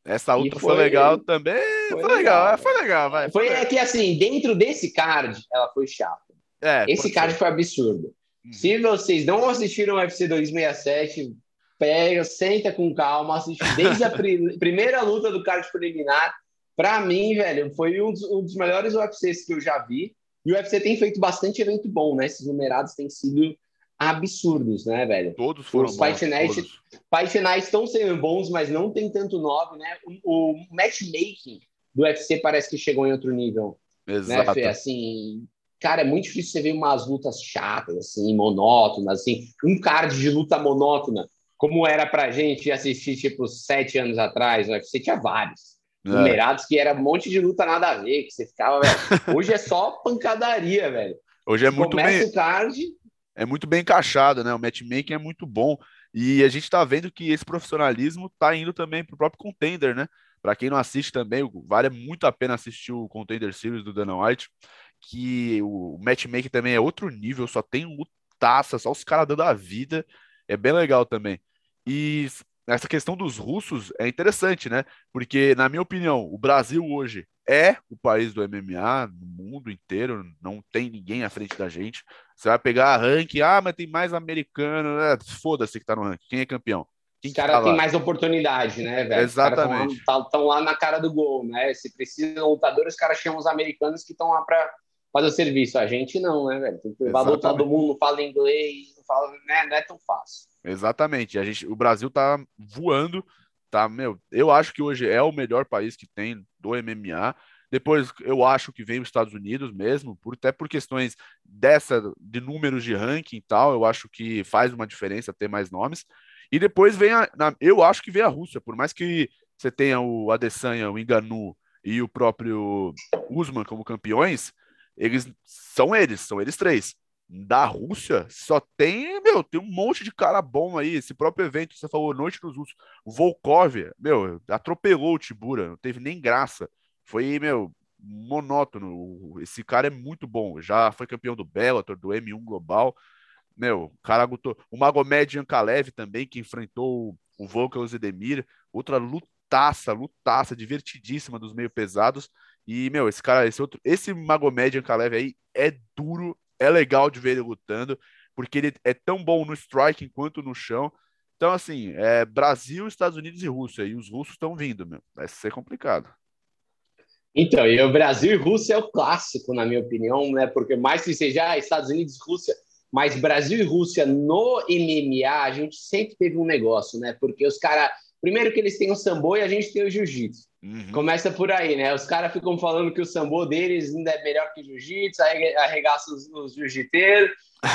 Essa luta foi, foi, legal também. Foi, foi legal, legal, foi legal, vai. Foi, foi é que assim, dentro desse card, ela foi chata. É, Esse card ser. foi absurdo. Hum. Se vocês não assistiram o UFC 267, pega, senta com calma, assiste desde a pri primeira luta do card preliminar. Para mim, velho, foi um dos, um dos, melhores UFCs que eu já vi. E o UFC tem feito bastante evento bom, né? Esses numerados têm sido absurdos, né, velho? Todos foram Os Fight Nights, Fight Nights estão sendo bons, mas não tem tanto nome, né? O, o matchmaking do UFC parece que chegou em outro nível. Né, Exato. Né, Fê? Assim, cara, é muito difícil você ver umas lutas chatas, assim, monótonas, assim, um card de luta monótona como era pra gente assistir, tipo, sete anos atrás, né? Você tinha vários é. numerados que era um monte de luta nada a ver, que você ficava, velho. Hoje é só pancadaria, velho. Hoje é muito Começa bem... o card... É muito bem encaixado, né? O matchmaking é muito bom. E a gente tá vendo que esse profissionalismo tá indo também pro próprio contender, né? Para quem não assiste também, vale muito a pena assistir o Contender Series do Dana White, que o matchmaking também é outro nível, só tem lutaça, só os caras dando a vida. É bem legal também. E essa questão dos russos é interessante, né? Porque, na minha opinião, o Brasil hoje é o país do MMA no mundo inteiro, não tem ninguém à frente da gente. Você vai pegar a ranking, ah, mas tem mais americano, né? foda-se que tá no ranking. Quem é campeão? Quem Os caras tá têm mais oportunidade, né, velho? Exatamente. Estão lá, lá, na cara do gol, né? Se precisa de lutadores, os caras chamam os americanos que estão lá para fazer o serviço. A gente não, né, velho? Tem que levar todo mundo, não fala inglês, não, fala, né? não é tão fácil. Exatamente. A gente, o Brasil tá voando, tá, meu, eu acho que hoje é o melhor país que tem do MMA. Depois eu acho que vem os Estados Unidos mesmo, por, até por questões dessa de números de ranking e tal, eu acho que faz uma diferença ter mais nomes. E depois vem a, na, eu acho que vem a Rússia, por mais que você tenha o Adesanya, o Enganu e o próprio Usman como campeões, eles são eles, são eles três. Da Rússia só tem, meu, tem um monte de cara bom aí. Esse próprio evento, você falou, Noite dos Russos, Volkov, meu, atropelou o Tibura, não teve nem graça. Foi, meu, monótono. Esse cara é muito bom. Já foi campeão do Bellator, do M1 Global. Meu, o cara. O Magomed Ankalev também, que enfrentou o Volkan Zedemir. Outra lutaça, lutaça, divertidíssima dos meio pesados. E, meu, esse cara, esse outro, esse Magomed Ankalev aí é duro, é legal de ver ele lutando, porque ele é tão bom no striking quanto no chão. Então, assim, é Brasil, Estados Unidos e Rússia. E os russos estão vindo, meu. Vai ser complicado. Então, e o Brasil e Rússia é o clássico, na minha opinião, né? Porque mais que seja ah, Estados Unidos e Rússia, mas Brasil e Rússia no MMA, a gente sempre teve um negócio, né? Porque os caras. Primeiro que eles têm o sambo e a gente tem o jiu-jitsu. Uhum. Começa por aí, né? Os caras ficam falando que o sambo deles ainda é melhor que o jiu-jitsu, aí arregaça os, os jiu-jiteiros.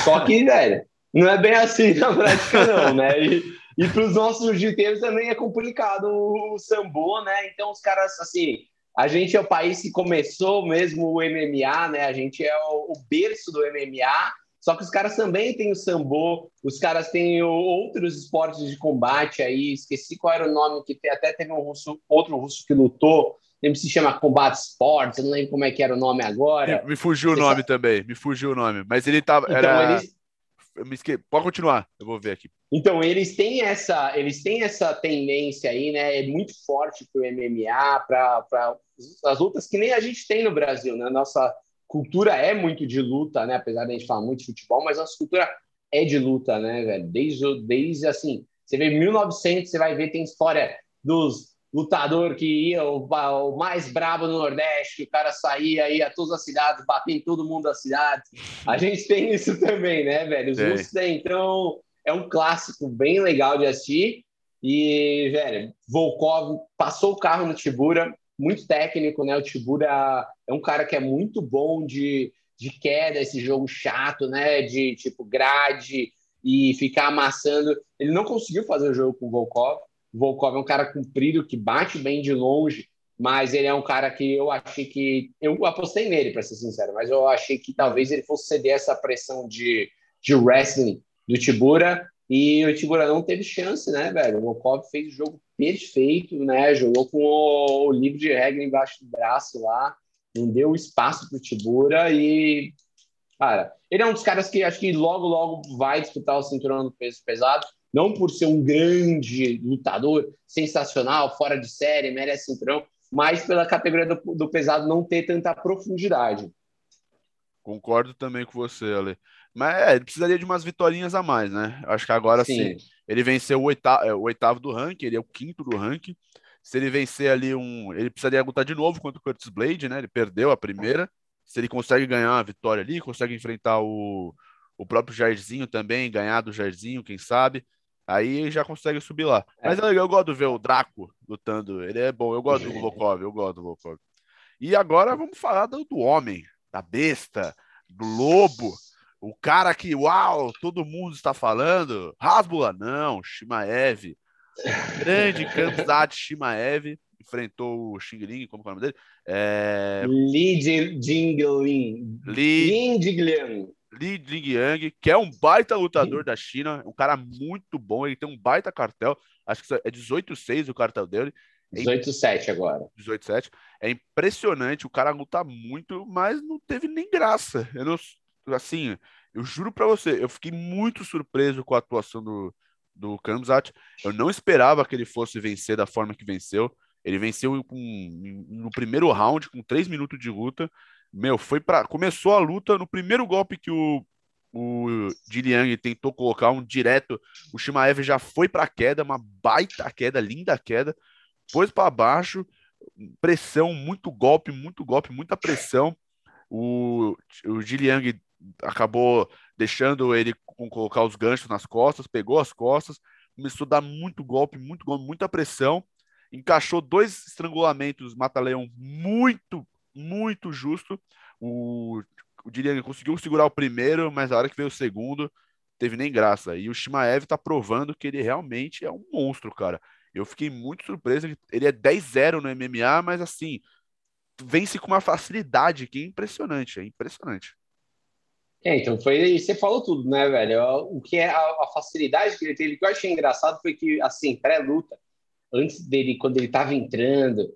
Só que, velho, não é bem assim na prática, não, né? E, e para os nossos jiu-jiteiros também é complicado o, o sambo, né? Então os caras, assim, a gente é o país que começou mesmo o MMA, né? A gente é o, o berço do MMA. Só que os caras também têm o sambo, os caras têm outros esportes de combate aí. Esqueci qual era o nome que tem, até teve um russo, outro russo que lutou. Lembro se chama Combat Sports, eu não lembro como é que era o nome agora. Me, me fugiu Você o nome sabe? também, me fugiu o nome. Mas ele tava. Então, era... eles, esque... Pode continuar, eu vou ver aqui. Então, eles têm essa, eles têm essa tendência aí, né? É muito forte para o MMA, para as lutas que nem a gente tem no Brasil, né? Nossa cultura é muito de luta, né? Apesar de a gente falar muito de futebol, mas nossa cultura é de luta, né, velho? Desde, desde assim, você vê 1900, você vai ver, tem história dos lutador que ia o, o, mais brabo no Nordeste, o cara saía, ia a todas as cidades, batia em todo mundo da cidade. A gente tem isso também, né, velho? Os russos têm, então é um clássico bem legal de assistir. E, velho, Volkov passou o carro no Tibura, muito técnico, né? O Tibura é um cara que é muito bom de, de queda, esse jogo chato, né? De tipo grade e ficar amassando. Ele não conseguiu fazer o jogo com o Volkov. O Volkov é um cara comprido que bate bem de longe, mas ele é um cara que eu achei que. Eu apostei nele, para ser sincero, mas eu achei que talvez ele fosse ceder essa pressão de, de wrestling do Tibura. E o Tibura não teve chance, né, velho? O Volkov fez o jogo perfeito, né? Jogou com o, o livro de regra embaixo do braço lá, não deu espaço para o Tibura e. Cara, ele é um dos caras que acho que logo, logo vai disputar o cinturão do peso pesado não por ser um grande lutador, sensacional, fora de série, merece cinturão, mas pela categoria do, do pesado não ter tanta profundidade. Concordo também com você, Ale. Mas é, ele precisaria de umas vitórias a mais, né? Acho que agora sim. sim ele venceu o oitavo, é, o oitavo do ranking, ele é o quinto do ranking. Se ele vencer ali um. Ele precisaria lutar de novo contra o Curtis Blade, né? Ele perdeu a primeira. Se ele consegue ganhar uma vitória ali, consegue enfrentar o, o próprio Jairzinho também, ganhar do Jairzinho, quem sabe. Aí já consegue subir lá. É. Mas é legal, eu gosto de ver o Draco lutando. Ele é bom, eu gosto do Volkov, eu gosto do Volkov. E agora vamos falar do, do homem, da besta, do lobo. O cara que, uau, todo mundo está falando. Rasbula, não, Shimaev. Grande Kamzat Shimaev enfrentou o Xing Ling, como é o nome dele? É... Li Jinglin. Li Jingliang. Li Jingyang, que é um baita lutador da China, um cara muito bom, ele tem um baita cartel, acho que é 18-6 o cartel dele. 18-7 é agora. 18-7. É impressionante, o cara luta muito, mas não teve nem graça. Eu não, assim, eu juro para você, eu fiquei muito surpreso com a atuação do, do Kamzat. Eu não esperava que ele fosse vencer da forma que venceu. Ele venceu com, no primeiro round, com três minutos de luta. Meu, foi para Começou a luta no primeiro golpe que o, o Diliang tentou colocar um direto. O Shimaev já foi para queda, uma baita queda, linda queda. Pôs para baixo, pressão, muito golpe, muito golpe, muita pressão. O, o Diliang acabou deixando ele colocar os ganchos nas costas, pegou as costas, começou a dar muito golpe, muito golpe, muita pressão, encaixou dois estrangulamentos mata-leão muito muito justo. O, o Dilian conseguiu segurar o primeiro, mas a hora que veio o segundo, teve nem graça. E o Shimaev tá provando que ele realmente é um monstro, cara. Eu fiquei muito surpreso. Ele é 10-0 no MMA, mas assim, vence com uma facilidade que é impressionante. É impressionante. É, então foi. Você falou tudo, né, velho? O que é a, a facilidade que ele teve, o que eu achei engraçado foi que, assim, pré-luta, antes dele, quando ele tava entrando,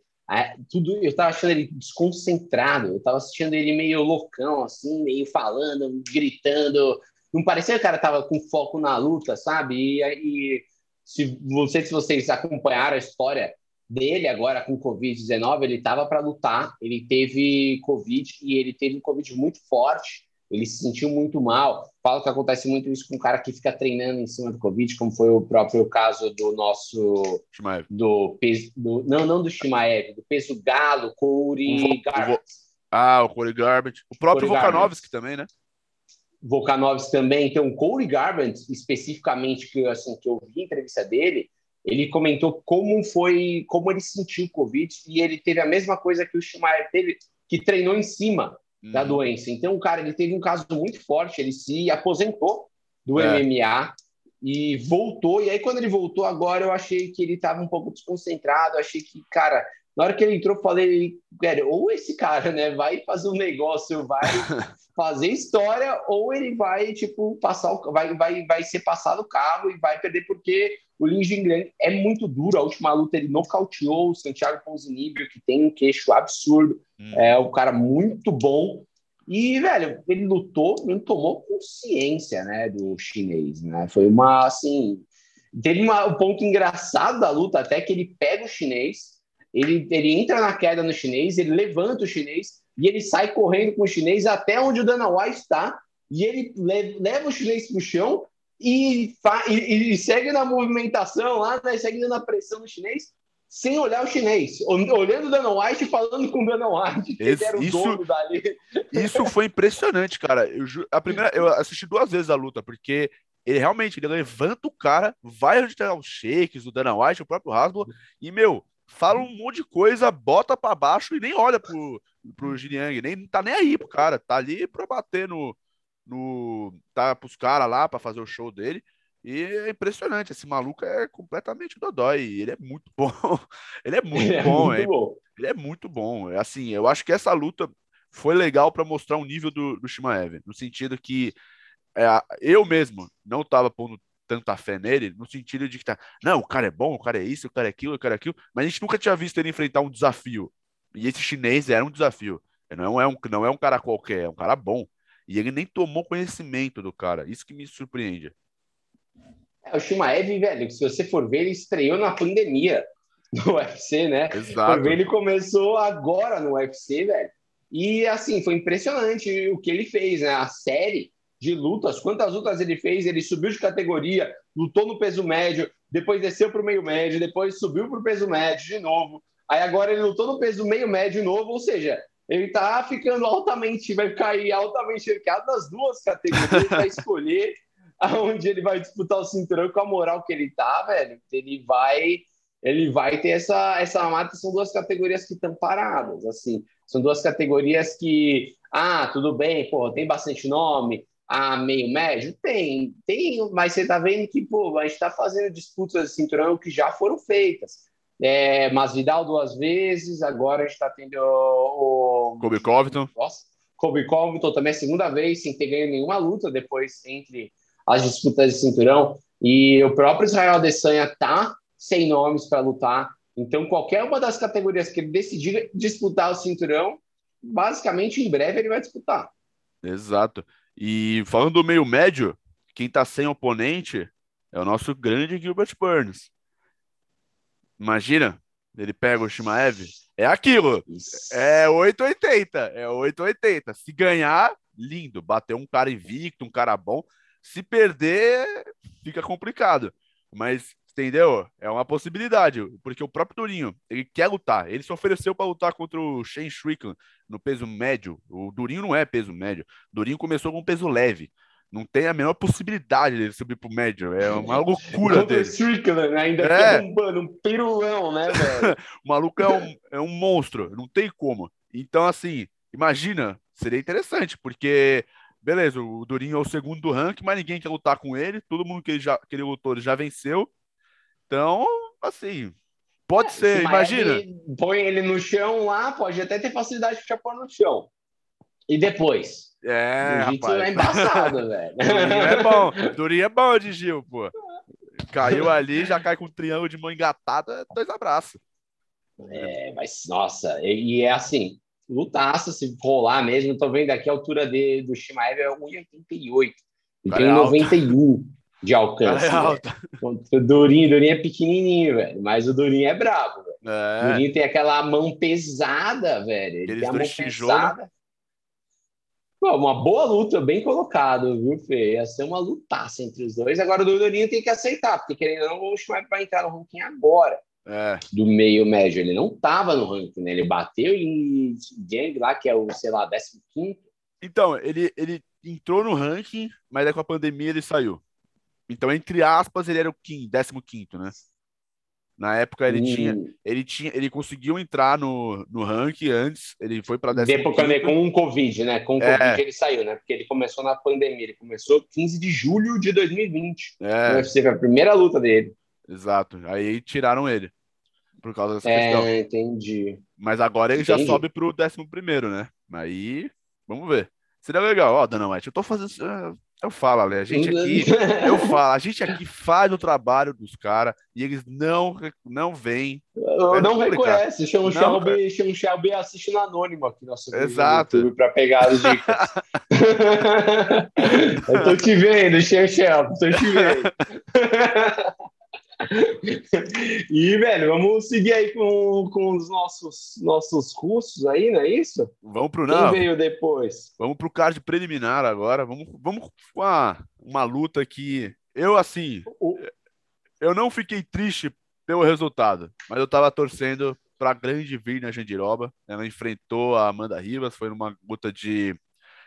tudo, eu tava achando ele desconcentrado, eu tava assistindo ele meio loucão, assim, meio falando, gritando. Não parecia que o cara tava com foco na luta, sabe? E, e se, não sei se vocês acompanharam a história dele agora com Covid-19, ele tava para lutar, ele teve Covid e ele teve um Covid muito forte ele se sentiu muito mal. Falo que acontece muito isso com um cara que fica treinando em cima do Covid, como foi o próprio caso do nosso. Shimaev. Do peso. Do, não, não do Shimaev, do peso galo, Corey Garbett. Ah, o Corey Garbett. O próprio Volkanovski também, né? Volkanovski também. Então, o Corey Garbett, especificamente, que, assim, que eu vi a entrevista dele, ele comentou como foi, como ele sentiu o Covid, e ele teve a mesma coisa que o Shimaev teve, que treinou em cima da uhum. doença. Então, o cara ele teve um caso muito forte, ele se aposentou do é. MMA e voltou. E aí, quando ele voltou agora, eu achei que ele estava um pouco desconcentrado. achei que, cara, na hora que ele entrou, eu falei, velho, ou esse cara, né, vai fazer um negócio, vai fazer história, ou ele vai, tipo, passar o, vai, vai, vai ser passado o carro e vai perder, porque o Lin Jingliang é muito duro. A última luta ele nocauteou o Santiago Ponzinibbio, que tem um queixo absurdo. Hum. É um cara muito bom. E, velho, ele lutou, não tomou consciência, né, do chinês, né? Foi uma, assim... Teve uma, um ponto engraçado da luta, até que ele pega o chinês, ele, ele entra na queda no chinês, ele levanta o chinês e ele sai correndo com o chinês até onde o Dana White está, e ele leva o chinês pro chão e, e, e, segue na movimentação lá, né? segue na pressão do chinês, sem olhar o chinês, olhando o Dana White e falando com o Dana White, que Esse, era o isso, dono dali. Isso foi impressionante, cara. Eu, a primeira, eu assisti duas vezes a luta, porque ele realmente ele levanta o cara, vai onde tá os shakes, o Dana White, o próprio Hasbro, e, meu, fala um monte de coisa, bota para baixo e nem olha pro, pro Jinyang, nem tá nem aí pro cara, tá ali pra bater no, no tá pros caras lá para fazer o show dele. E é impressionante, esse maluco é completamente dodói, ele é muito bom. ele é muito ele bom, é muito é, bom. Ele é muito bom. É assim, eu acho que essa luta foi legal para mostrar o nível do, do Shimaev, no sentido que é, eu mesmo não tava pondo tanta fé nele, no sentido de que tá, não, o cara é bom, o cara é isso, o cara é aquilo, o cara é aquilo, mas a gente nunca tinha visto ele enfrentar um desafio. E esse chinês era um desafio. Não é um, não é um cara qualquer, é um cara bom. E ele nem tomou conhecimento do cara. Isso que me surpreende. É, o Shimaev, velho, se você for ver, ele estreou na pandemia no UFC, né? Exato. Ver, ele começou agora no UFC, velho. E assim, foi impressionante o que ele fez, né? A série de lutas, quantas lutas ele fez, ele subiu de categoria, lutou no peso médio, depois desceu para o meio médio, depois subiu para o peso médio de novo. Aí agora ele lutou no peso meio médio de novo, ou seja, ele tá ficando altamente, vai cair altamente cercado nas duas categorias para escolher aonde ele vai disputar o cinturão com a moral que ele tá, velho. Ele vai ele vai ter essa essa mata, são duas categorias que estão paradas, assim. São duas categorias que ah, tudo bem, pô, tem bastante nome, ah, meio médio? Tem, tem, mas você tá vendo que, pô, a gente tá fazendo disputas de cinturão que já foram feitas. É, Masvidal duas vezes, agora a gente está tendo o, o Kobe Covington. Nossa, Kobe Covington também é a segunda vez sem ter ganho nenhuma luta depois entre as disputas de cinturão. E o próprio Israel Adesanya tá sem nomes para lutar. Então, qualquer uma das categorias que ele decidir disputar o cinturão, basicamente em breve ele vai disputar. Exato. E falando do meio médio, quem tá sem oponente é o nosso grande Gilbert Burns. Imagina, ele pega o Shimaev, é aquilo. É 880, é 880. Se ganhar, lindo, bater um cara invicto, um cara bom. Se perder, fica complicado. Mas entendeu? É uma possibilidade, porque o próprio Durinho, ele quer lutar. Ele se ofereceu para lutar contra o Shane Strickland no peso médio. O Durinho não é peso médio. Durinho começou com peso leve. Não tem a menor possibilidade dele subir pro médio. É uma loucura Contra dele. Strickland, né? ainda é. um, um pirulão, né, velho? o maluco é um, é um monstro. Não tem como. Então, assim, imagina, seria interessante, porque, beleza, o Durinho é o segundo do ranking, mas ninguém quer lutar com ele, todo mundo que ele, já, que ele lutou já venceu. Então, assim, pode é, ser, imagina. Põe ele no chão lá, pode até ter facilidade de pôr no chão. E depois? É, rapaz. é embaçado, velho. Durinho é bom. Durinho é bom de Gil, pô. Caiu ali, já cai com um triângulo de mão engatada, dois abraços. É, mas, nossa, e, e é assim, lutaça, se rolar mesmo, tô vendo aqui a altura de, do Shimaev é 1,88. E tem é 91 de alcance. É o Durinho, Durinho é pequenininho, velho, mas o Durinho é brabo, velho. É. O Durinho tem aquela mão pesada, velho. Ele Eles tem a mão pesada. Pô, uma boa luta, bem colocado, viu, Fê? Ia ser uma lutaça entre os dois. Agora o Durinho tem que aceitar, porque querendo ou não, o Shimaev vai entrar no ranking agora. É. do meio médio. Ele não estava no ranking, né? Ele bateu em Gang lá, que é o, sei lá, 15. Então, ele, ele entrou no ranking, mas aí com a pandemia ele saiu. Então, entre aspas, ele era o 15, 15, né? Na época ele hum. tinha, ele tinha, ele conseguiu entrar no, no ranking antes, ele foi para 15. Depois com um Covid, né? Com o é. Covid ele saiu, né? Porque ele começou na pandemia, ele começou 15 de julho de 2020. É. No UFC, foi a primeira luta dele. Exato. Aí tiraram ele. Por causa dessa é, questão. entendi. Mas agora ele entendi. já sobe pro 11 primeiro, né? Aí, vamos ver. Seria legal. Ó, Dana White, eu tô fazendo. Eu falo, Ale, a gente aqui, eu falo, a gente aqui faz o trabalho dos caras e eles não, não vêm. É não reconhece, chama o Shelby, chama o Shelby assistindo anônimo aqui nosso Exato. para pegar as dicas. eu tô te vendo, Shelby, tô te vendo. E, velho, vamos seguir aí com, com os nossos, nossos russos aí, não é isso? Vamos pro não. Quem veio depois? Vamos pro card preliminar agora. Vamos, vamos com uma, uma luta que eu, assim, o... eu não fiquei triste pelo resultado, mas eu tava torcendo para a grande Virna Jandiroba. Ela enfrentou a Amanda Rivas, foi numa luta de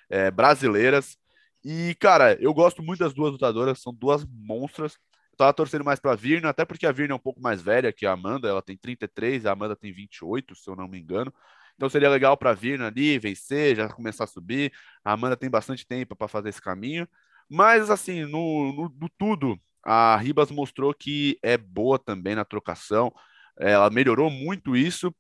é, brasileiras. E, cara, eu gosto muito das duas lutadoras, são duas monstras tava torcendo mais para a Virna, até porque a Virna é um pouco mais velha que a Amanda, ela tem 33, a Amanda tem 28, se eu não me engano. Então seria legal para a Virna ali vencer, já começar a subir. A Amanda tem bastante tempo para fazer esse caminho. Mas assim, no, no, no, tudo, a Ribas mostrou que é boa também na trocação. Ela melhorou muito isso.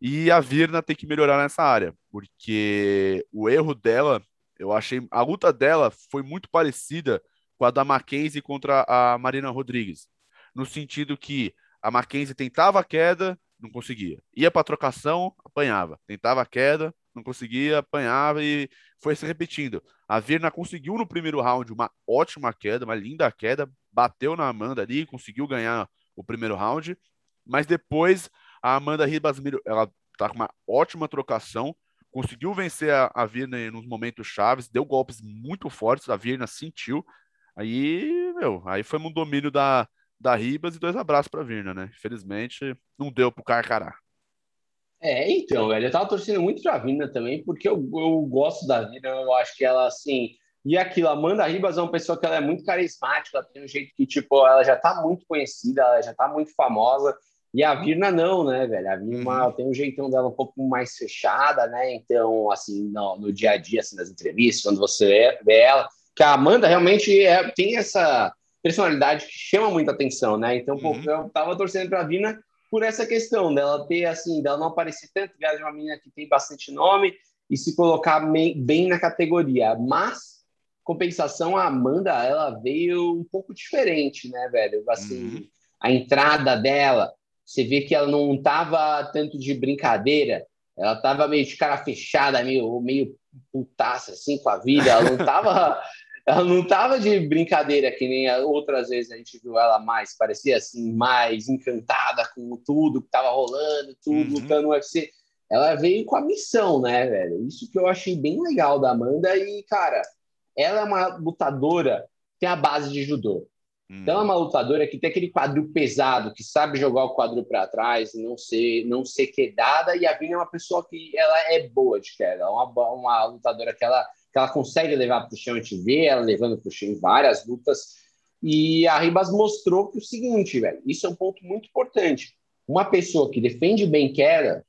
E a Virna tem que melhorar nessa área, porque o erro dela, eu achei. A luta dela foi muito parecida com a da Mackenzie contra a Marina Rodrigues, no sentido que a Mackenzie tentava a queda, não conseguia. Ia para trocação, apanhava. Tentava a queda, não conseguia, apanhava e foi se repetindo. A Virna conseguiu no primeiro round uma ótima queda, uma linda queda, bateu na Amanda ali, conseguiu ganhar o primeiro round, mas depois a Amanda Ribas, ela tá com uma ótima trocação, conseguiu vencer a, a Virna nos momentos chaves, deu golpes muito fortes, a Virna sentiu, Aí, meu, aí foi um domínio da, da Ribas e dois abraços para Virna, né? Infelizmente, não deu pro Carcará. É, então, velho, eu tava torcendo muito pra Virna também, porque eu, eu gosto da Virna, eu acho que ela, assim, e aquilo, Amanda Ribas é uma pessoa que ela é muito carismática, ela tem um jeito que, tipo, ela já tá muito conhecida, ela já tá muito famosa, e a Virna não, né, velho? A Virna uhum. tem um jeitão dela um pouco mais fechada, né? Então, assim, no, no dia a dia, assim, nas entrevistas, quando você vê ela, que a Amanda realmente é, tem essa personalidade que chama muita atenção, né? Então, uhum. pô, eu tava torcendo para a Vina por essa questão dela ter, assim, dela não aparecer tanto, ela é uma menina que tem bastante nome e se colocar bem na categoria. Mas, compensação, a Amanda, ela veio um pouco diferente, né, velho? Assim, uhum. a entrada dela, você vê que ela não tava tanto de brincadeira, ela tava meio de cara fechada, meio, meio putaça, assim, com a vida, ela não tava... ela não tava de brincadeira que nem outras vezes a gente viu ela mais, parecia assim, mais encantada com tudo que tava rolando, tudo, uhum. lutando no UFC. Ela veio com a missão, né, velho? Isso que eu achei bem legal da Amanda e, cara, ela é uma lutadora, tem a base de judô. Hum. Então, é uma lutadora que tem aquele quadril pesado, que sabe jogar o quadril para trás, não ser, não ser quedada. E a Vina é uma pessoa que ela é boa de queda, é uma, uma lutadora que ela que ela consegue levar para o chão, a gente vê ela levando para o chão em várias lutas. E a Ribas mostrou que o seguinte, velho, isso é um ponto muito importante. Uma pessoa que defende bem queda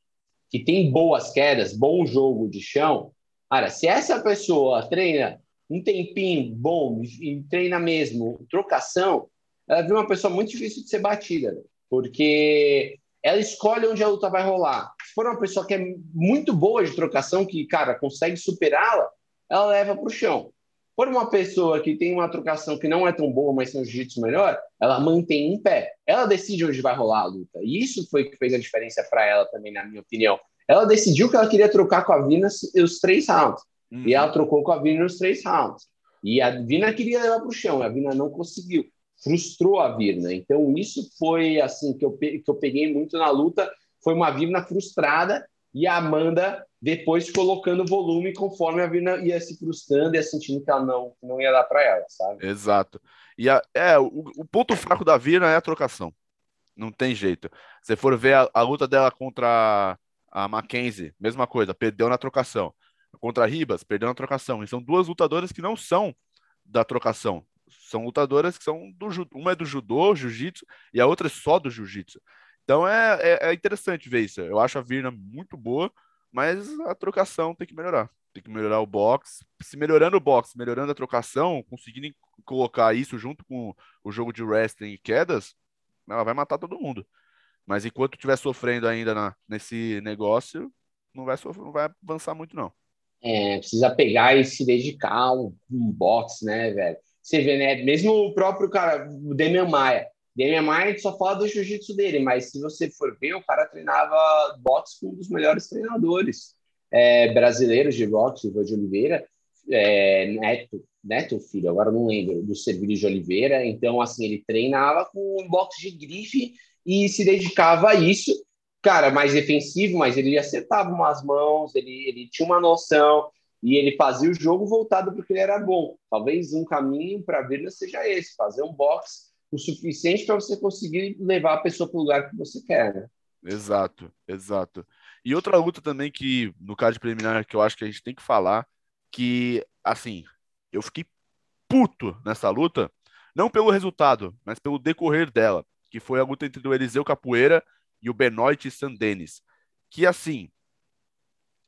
que tem boas quedas, bom jogo de chão, cara, se essa pessoa treina um tempinho bom e treina mesmo trocação, ela vira uma pessoa muito difícil de ser batida, né? porque ela escolhe onde a luta vai rolar. Se for uma pessoa que é muito boa de trocação, que, cara, consegue superá-la, ela leva para o chão. For uma pessoa que tem uma trocação que não é tão boa, mas tem um jiu-jitsu melhor, ela mantém em pé. Ela decide onde vai rolar a luta. E isso foi que fez a diferença para ela também, na minha opinião. Ela decidiu que ela queria trocar com a Vina os três rounds. Uhum. E ela trocou com a Vina nos três rounds. E a Vina queria levar para o chão, a Vina não conseguiu. Frustrou a Virna. Então, isso foi assim que eu, que eu peguei muito na luta. Foi uma Virna frustrada e a Amanda depois colocando volume conforme a Virna ia se frustrando e ia sentindo que ela não, não ia dar para ela, sabe? Exato. E a, é, o, o, ponto fraco da Virna é a trocação. Não tem jeito. Se for ver a, a luta dela contra a Mackenzie, mesma coisa, perdeu na trocação. Contra a Ribas, perdeu na trocação. E são duas lutadoras que não são da trocação. São lutadoras que são do uma é do judô, jiu-jitsu, e a outra é só do jiu-jitsu. Então é, é, é, interessante ver isso. Eu acho a Virna muito boa, mas a trocação tem que melhorar. Tem que melhorar o box. Se melhorando o box, melhorando a trocação, conseguindo colocar isso junto com o jogo de wrestling e quedas, ela vai matar todo mundo. Mas enquanto estiver sofrendo ainda na, nesse negócio, não vai, sofrer, não vai avançar muito, não. É, precisa pegar e se dedicar a um, um box, né, velho? Você vê, né? Mesmo o próprio cara, o Demian Maia. Demian Maia, só fala do jiu-jitsu dele, mas se você for ver, o cara treinava boxe com um dos melhores treinadores é, brasileiros de boxe, Ivan de Oliveira, é, Neto, Neto, filho, agora não lembro, do Servílio de Oliveira. Então, assim, ele treinava com um boxe de grife e se dedicava a isso. Cara, mais defensivo, mas ele acertava umas mãos, ele, ele tinha uma noção e ele fazia o jogo voltado porque ele era bom. Talvez um caminho para a vida seja esse, fazer um box o suficiente para você conseguir levar a pessoa para o lugar que você quer, né? Exato, exato. E outra luta também que, no caso de preliminar, que eu acho que a gente tem que falar, que, assim, eu fiquei puto nessa luta, não pelo resultado, mas pelo decorrer dela, que foi a luta entre o Eliseu Capoeira e o Benoit Sandenis. Que, assim,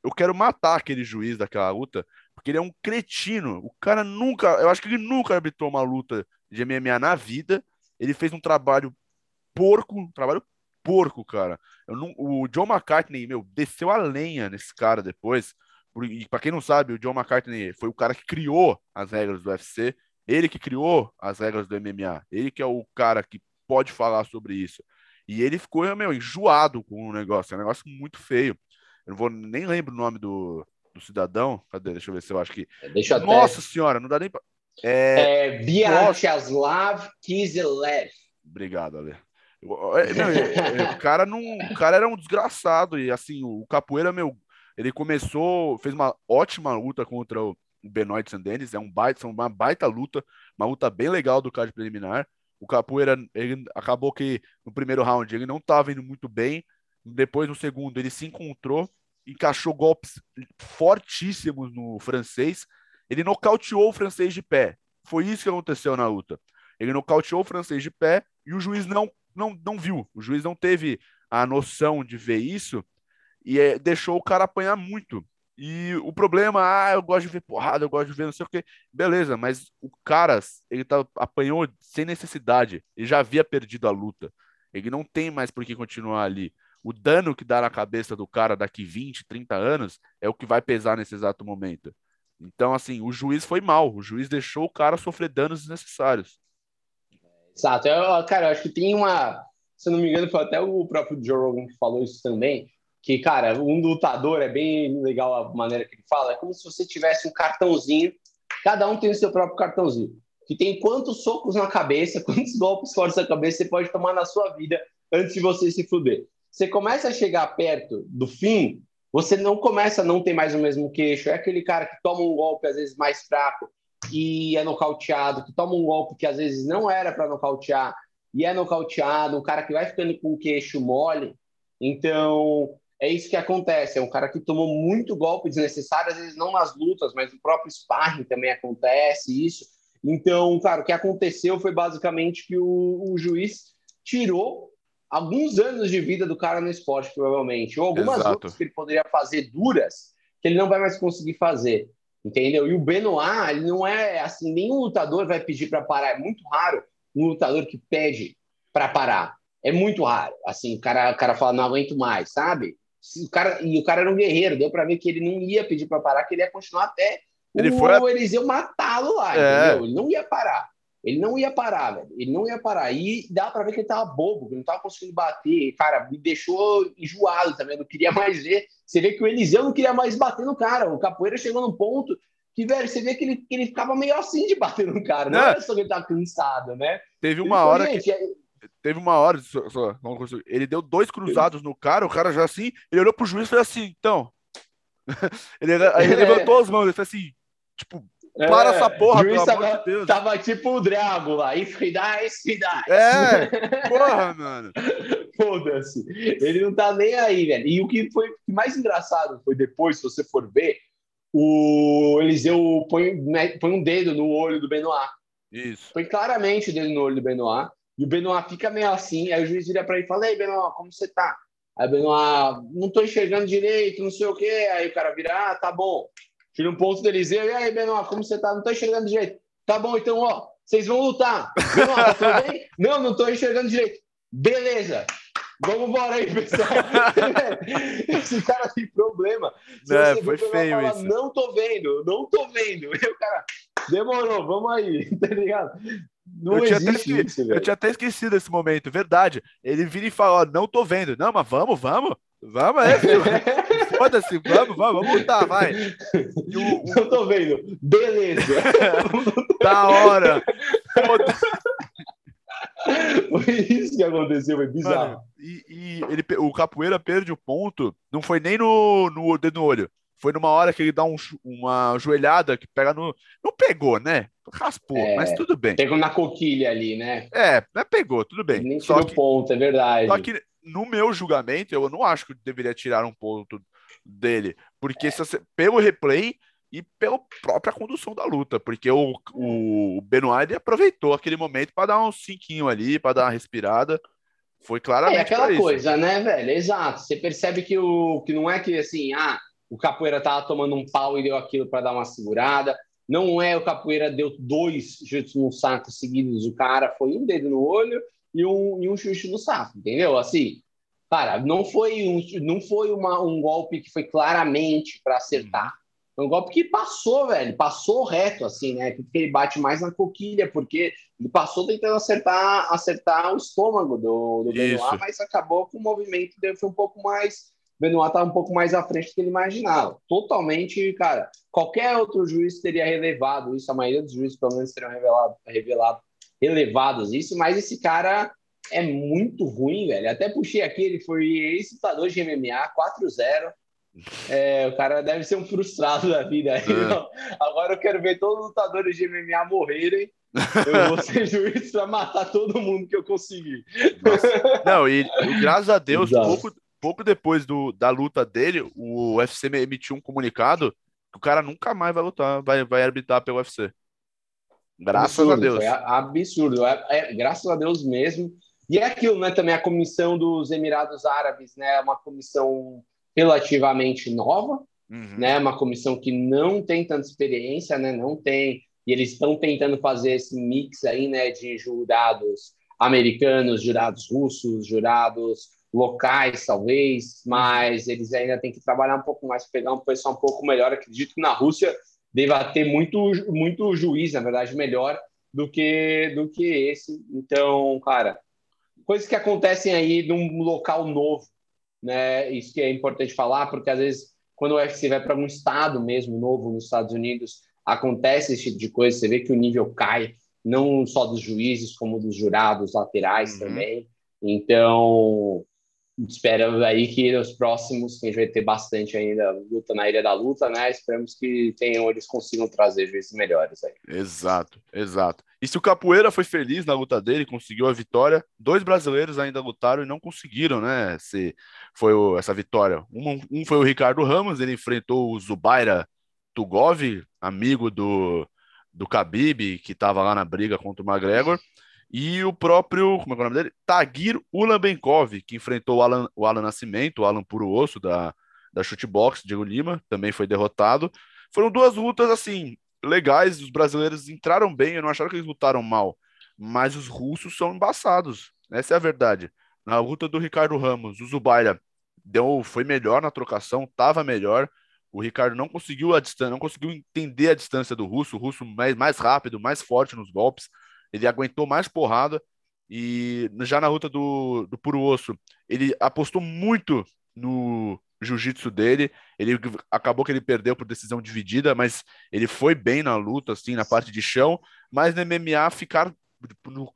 eu quero matar aquele juiz daquela luta, porque ele é um cretino. O cara nunca, eu acho que ele nunca arbitrou uma luta de MMA na vida. Ele fez um trabalho porco, um trabalho porco, cara. Não, o John McCartney, meu, desceu a lenha nesse cara depois. E para quem não sabe, o John McCartney foi o cara que criou as regras do UFC. Ele que criou as regras do MMA. Ele que é o cara que pode falar sobre isso. E ele ficou, meu, enjoado com o negócio. É um negócio muito feio. Eu não vou nem lembro o nome do, do cidadão. Cadê? Deixa eu ver se eu acho que. Deixa Nossa até... senhora, não dá nem pra. É, é Vyacheslav Kiselev. Obrigado, Ale. o cara não, o cara era um desgraçado e assim o capoeira meu, ele começou, fez uma ótima luta contra o Benoit Sandenis, é um baita, uma baita luta, uma luta bem legal do card preliminar. O capoeira ele acabou que no primeiro round ele não estava indo muito bem, depois, no segundo, ele se encontrou, encaixou golpes fortíssimos no francês. Ele nocauteou o francês de pé. Foi isso que aconteceu na luta. Ele nocauteou o francês de pé e o juiz não, não, não viu. O juiz não teve a noção de ver isso e é, deixou o cara apanhar muito. E o problema, ah, eu gosto de ver porrada, eu gosto de ver não sei o que. Beleza, mas o cara, ele tá, apanhou sem necessidade. Ele já havia perdido a luta. Ele não tem mais por que continuar ali o dano que dá na cabeça do cara daqui 20, 30 anos é o que vai pesar nesse exato momento. Então, assim, o juiz foi mal, o juiz deixou o cara sofrer danos desnecessários. Exato. Eu, cara, eu acho que tem uma. Se não me engano, foi até o próprio Joe Rogan que falou isso também. Que, cara, um lutador é bem legal a maneira que ele fala. É como se você tivesse um cartãozinho, cada um tem o seu próprio cartãozinho. Que tem quantos socos na cabeça, quantos golpes fortes na cabeça você pode tomar na sua vida antes de você se fuder você começa a chegar perto do fim, você não começa a não ter mais o mesmo queixo. É aquele cara que toma um golpe, às vezes, mais fraco e é nocauteado, que toma um golpe que às vezes não era para nocautear e é nocauteado, um cara que vai ficando com o queixo mole. Então, é isso que acontece. É um cara que tomou muito golpe desnecessário, às vezes não nas lutas, mas no próprio sparring também acontece isso. Então, cara, o que aconteceu foi basicamente que o, o juiz tirou alguns anos de vida do cara no esporte, provavelmente, ou algumas Exato. lutas que ele poderia fazer duras, que ele não vai mais conseguir fazer, entendeu? E o Benoit, ele não é assim, nenhum lutador vai pedir para parar, é muito raro um lutador que pede para parar. É muito raro. Assim, o cara, o cara fala, não aguento mais, sabe? O cara, e o cara era um guerreiro, deu para ver que ele não ia pedir para parar, que ele ia continuar até Ele o foi Eliseu matá-lo lá, É. entendeu? Ele não ia parar. Ele não ia parar, velho. Ele não ia parar. E dá pra ver que ele tava bobo, que ele não tava conseguindo bater. Cara, me deixou enjoado também. Não queria mais ver. Você vê que o Eliseu não queria mais bater no cara. O Capoeira chegou num ponto que, velho, você vê que ele, que ele ficava meio assim de bater no cara. Não Não. era só que ele tava cansado, né? Teve Ele uma falou, hora que gente, é- teve uma hora, só- só- ele deu dois cruzados no cara, o cara já assim, ele olhou pro juiz e fez assim, então. ele, aí ele É. levantou as mãos, ele fez assim, tipo, para é, essa porra, juiz pelo amor tava, de Deus. tava tipo o Drago lá. Ifridai, Ifridai. É, porra, mano. Foda-se. Ele não tá nem aí, velho. E o que foi mais engraçado foi depois, se você for ver, o Eliseu põe, né, põe um dedo no olho do Benoit. Isso. Põe claramente o dedo no olho do Benoit. E o Benoit fica meio assim. Aí o juiz vira pra ele e fala: Ei, Benoit, como você tá? Aí o Benoit, não tô enxergando direito, não sei o quê. Aí o cara vira: Ah, tá bom. Tira um ponto do Eliseu. E aí, Benoit, como você tá? Não tô enxergando direito. Tá bom, então, ó, vocês vão lutar. Benoit, tá tudo bem? Não, não tô enxergando direito. Beleza. Vamos embora aí, pessoal. Esse cara tem problema. Se É, foi ele feio falar, isso. Não tô vendo, não tô vendo. E o cara, demorou, vamos aí, tá ligado? Não Eu tinha até existe isso, Eu velho. tinha até esquecido desse momento, verdade. Ele vira e fala, ó, não tô vendo. Não, mas vamos, vamos. Vamos aí, filho. Foda-se, vamos, vamos, vamos lutar, vai. E o, o- Não tô vendo. Beleza. da hora. Foi isso que aconteceu, foi bizarro. Mano, e, e ele, o Capoeira perde o ponto, não foi nem no, no dedo no olho. Foi numa hora que ele dá um uma joelhada que pega no. Não pegou, né? Raspou, É. mas tudo bem. Pegou na coquilha ali, né? É, mas pegou, tudo bem. Nem Só tirou que, ponto, é verdade. só que no meu julgamento, eu não acho que deveria tirar um ponto dele. Porque se você- pelo replay e pela própria condução da luta. Porque o, o Benoit aproveitou aquele momento para dar um cinquinho ali, para dar uma respirada. Foi claramente É aquela coisa, né, velho? Exato. Você percebe que, o, que não é que assim, ah, o capoeira tava tomando um pau e deu aquilo para dar uma segurada. Não é o capoeira deu dois chutes no saco seguidos, o cara foi um dedo no olho e um, e um chute no saco, entendeu? Assim, cara, não foi um, não foi uma, um golpe que foi claramente para acertar. Foi um golpe que passou, velho, passou reto, assim, né? Porque ele bate mais na coquilha, porque ele passou tentando acertar, acertar o estômago do, do Benoit, mas acabou com o movimento dele foi um pouco mais. O Benoit tá um pouco mais à frente do que ele imaginava. Totalmente, cara. Qualquer outro juiz teria relevado isso, a maioria dos juízes, pelo menos, teriam revelado, revelado relevados isso, mas esse cara é muito ruim, velho. Até puxei aqui, ele foi ex-lutador de MMA, 4-0. É, o cara deve ser um frustrado da vida. É. não. Agora eu quero ver todos os lutadores de MMA morrerem. Eu vou ser juiz para matar todo mundo que eu conseguir. Não, e, e graças a Deus, Exato. pouco, pouco depois do, da luta dele, o UFC emitiu um comunicado que o cara nunca mais vai lutar, vai, vai arbitrar pelo UFC. Graças Absurdo, a Deus. Absurdo. É, é, graças a Deus mesmo. E é aquilo, né? Também a comissão dos Emirados Árabes, né? É uma comissão relativamente nova, Uhum. né? Uma comissão que não tem tanta experiência, né? Não tem. E eles estão tentando fazer esse mix aí, né? De jurados americanos, jurados russos, jurados locais, talvez, mas eles ainda têm que trabalhar um pouco mais, pegar um pessoal um pouco melhor. Acredito que na Rússia deva ter muito, muito juiz, na verdade, melhor do que, do que esse. Então, cara, coisas que acontecem aí num local novo, né? Isso que é importante falar, porque às vezes, quando o UFC vai para um estado mesmo novo nos Estados Unidos, acontece esse tipo de coisa, você vê que o nível cai, não só dos juízes, como dos jurados laterais Uhum. também. Então, espero aí que nos próximos, que a gente vai ter bastante ainda luta na Ilha da Luta, né? Esperamos que tenham, eles consigam trazer juízes melhores aí. Exato, exato. E se o Capoeira foi feliz na luta dele, conseguiu a vitória, dois brasileiros ainda lutaram e não conseguiram, né? Se foi o- essa vitória. Um, um foi o Ricardo Ramos, ele enfrentou o Zubaira Tugov, amigo do, do Khabib, que estava lá na briga contra o McGregor. E o próprio, como é, é o nome dele? Tagir Ulanbenkov, que enfrentou o Alan, o Alan Nascimento, o Alan Puro Osso da, da Chutebox, Diego Lima, também foi derrotado. Foram duas lutas, assim, legais. Os brasileiros entraram bem, eu não acharam que eles lutaram mal. Mas os russos são embaçados. Essa é a verdade. Na luta do Ricardo Ramos, o Zubaira deu, foi melhor na trocação, estava melhor. O Ricardo não conseguiu a distância, não conseguiu entender a distância do russo, o russo mais, mais rápido, mais forte nos golpes. Ele aguentou mais porrada. E já na luta do, do puro osso, ele apostou muito no jiu-jitsu dele. Ele acabou que ele perdeu por decisão dividida, mas ele foi bem na luta, assim, na parte de chão. Mas no MMA, ficar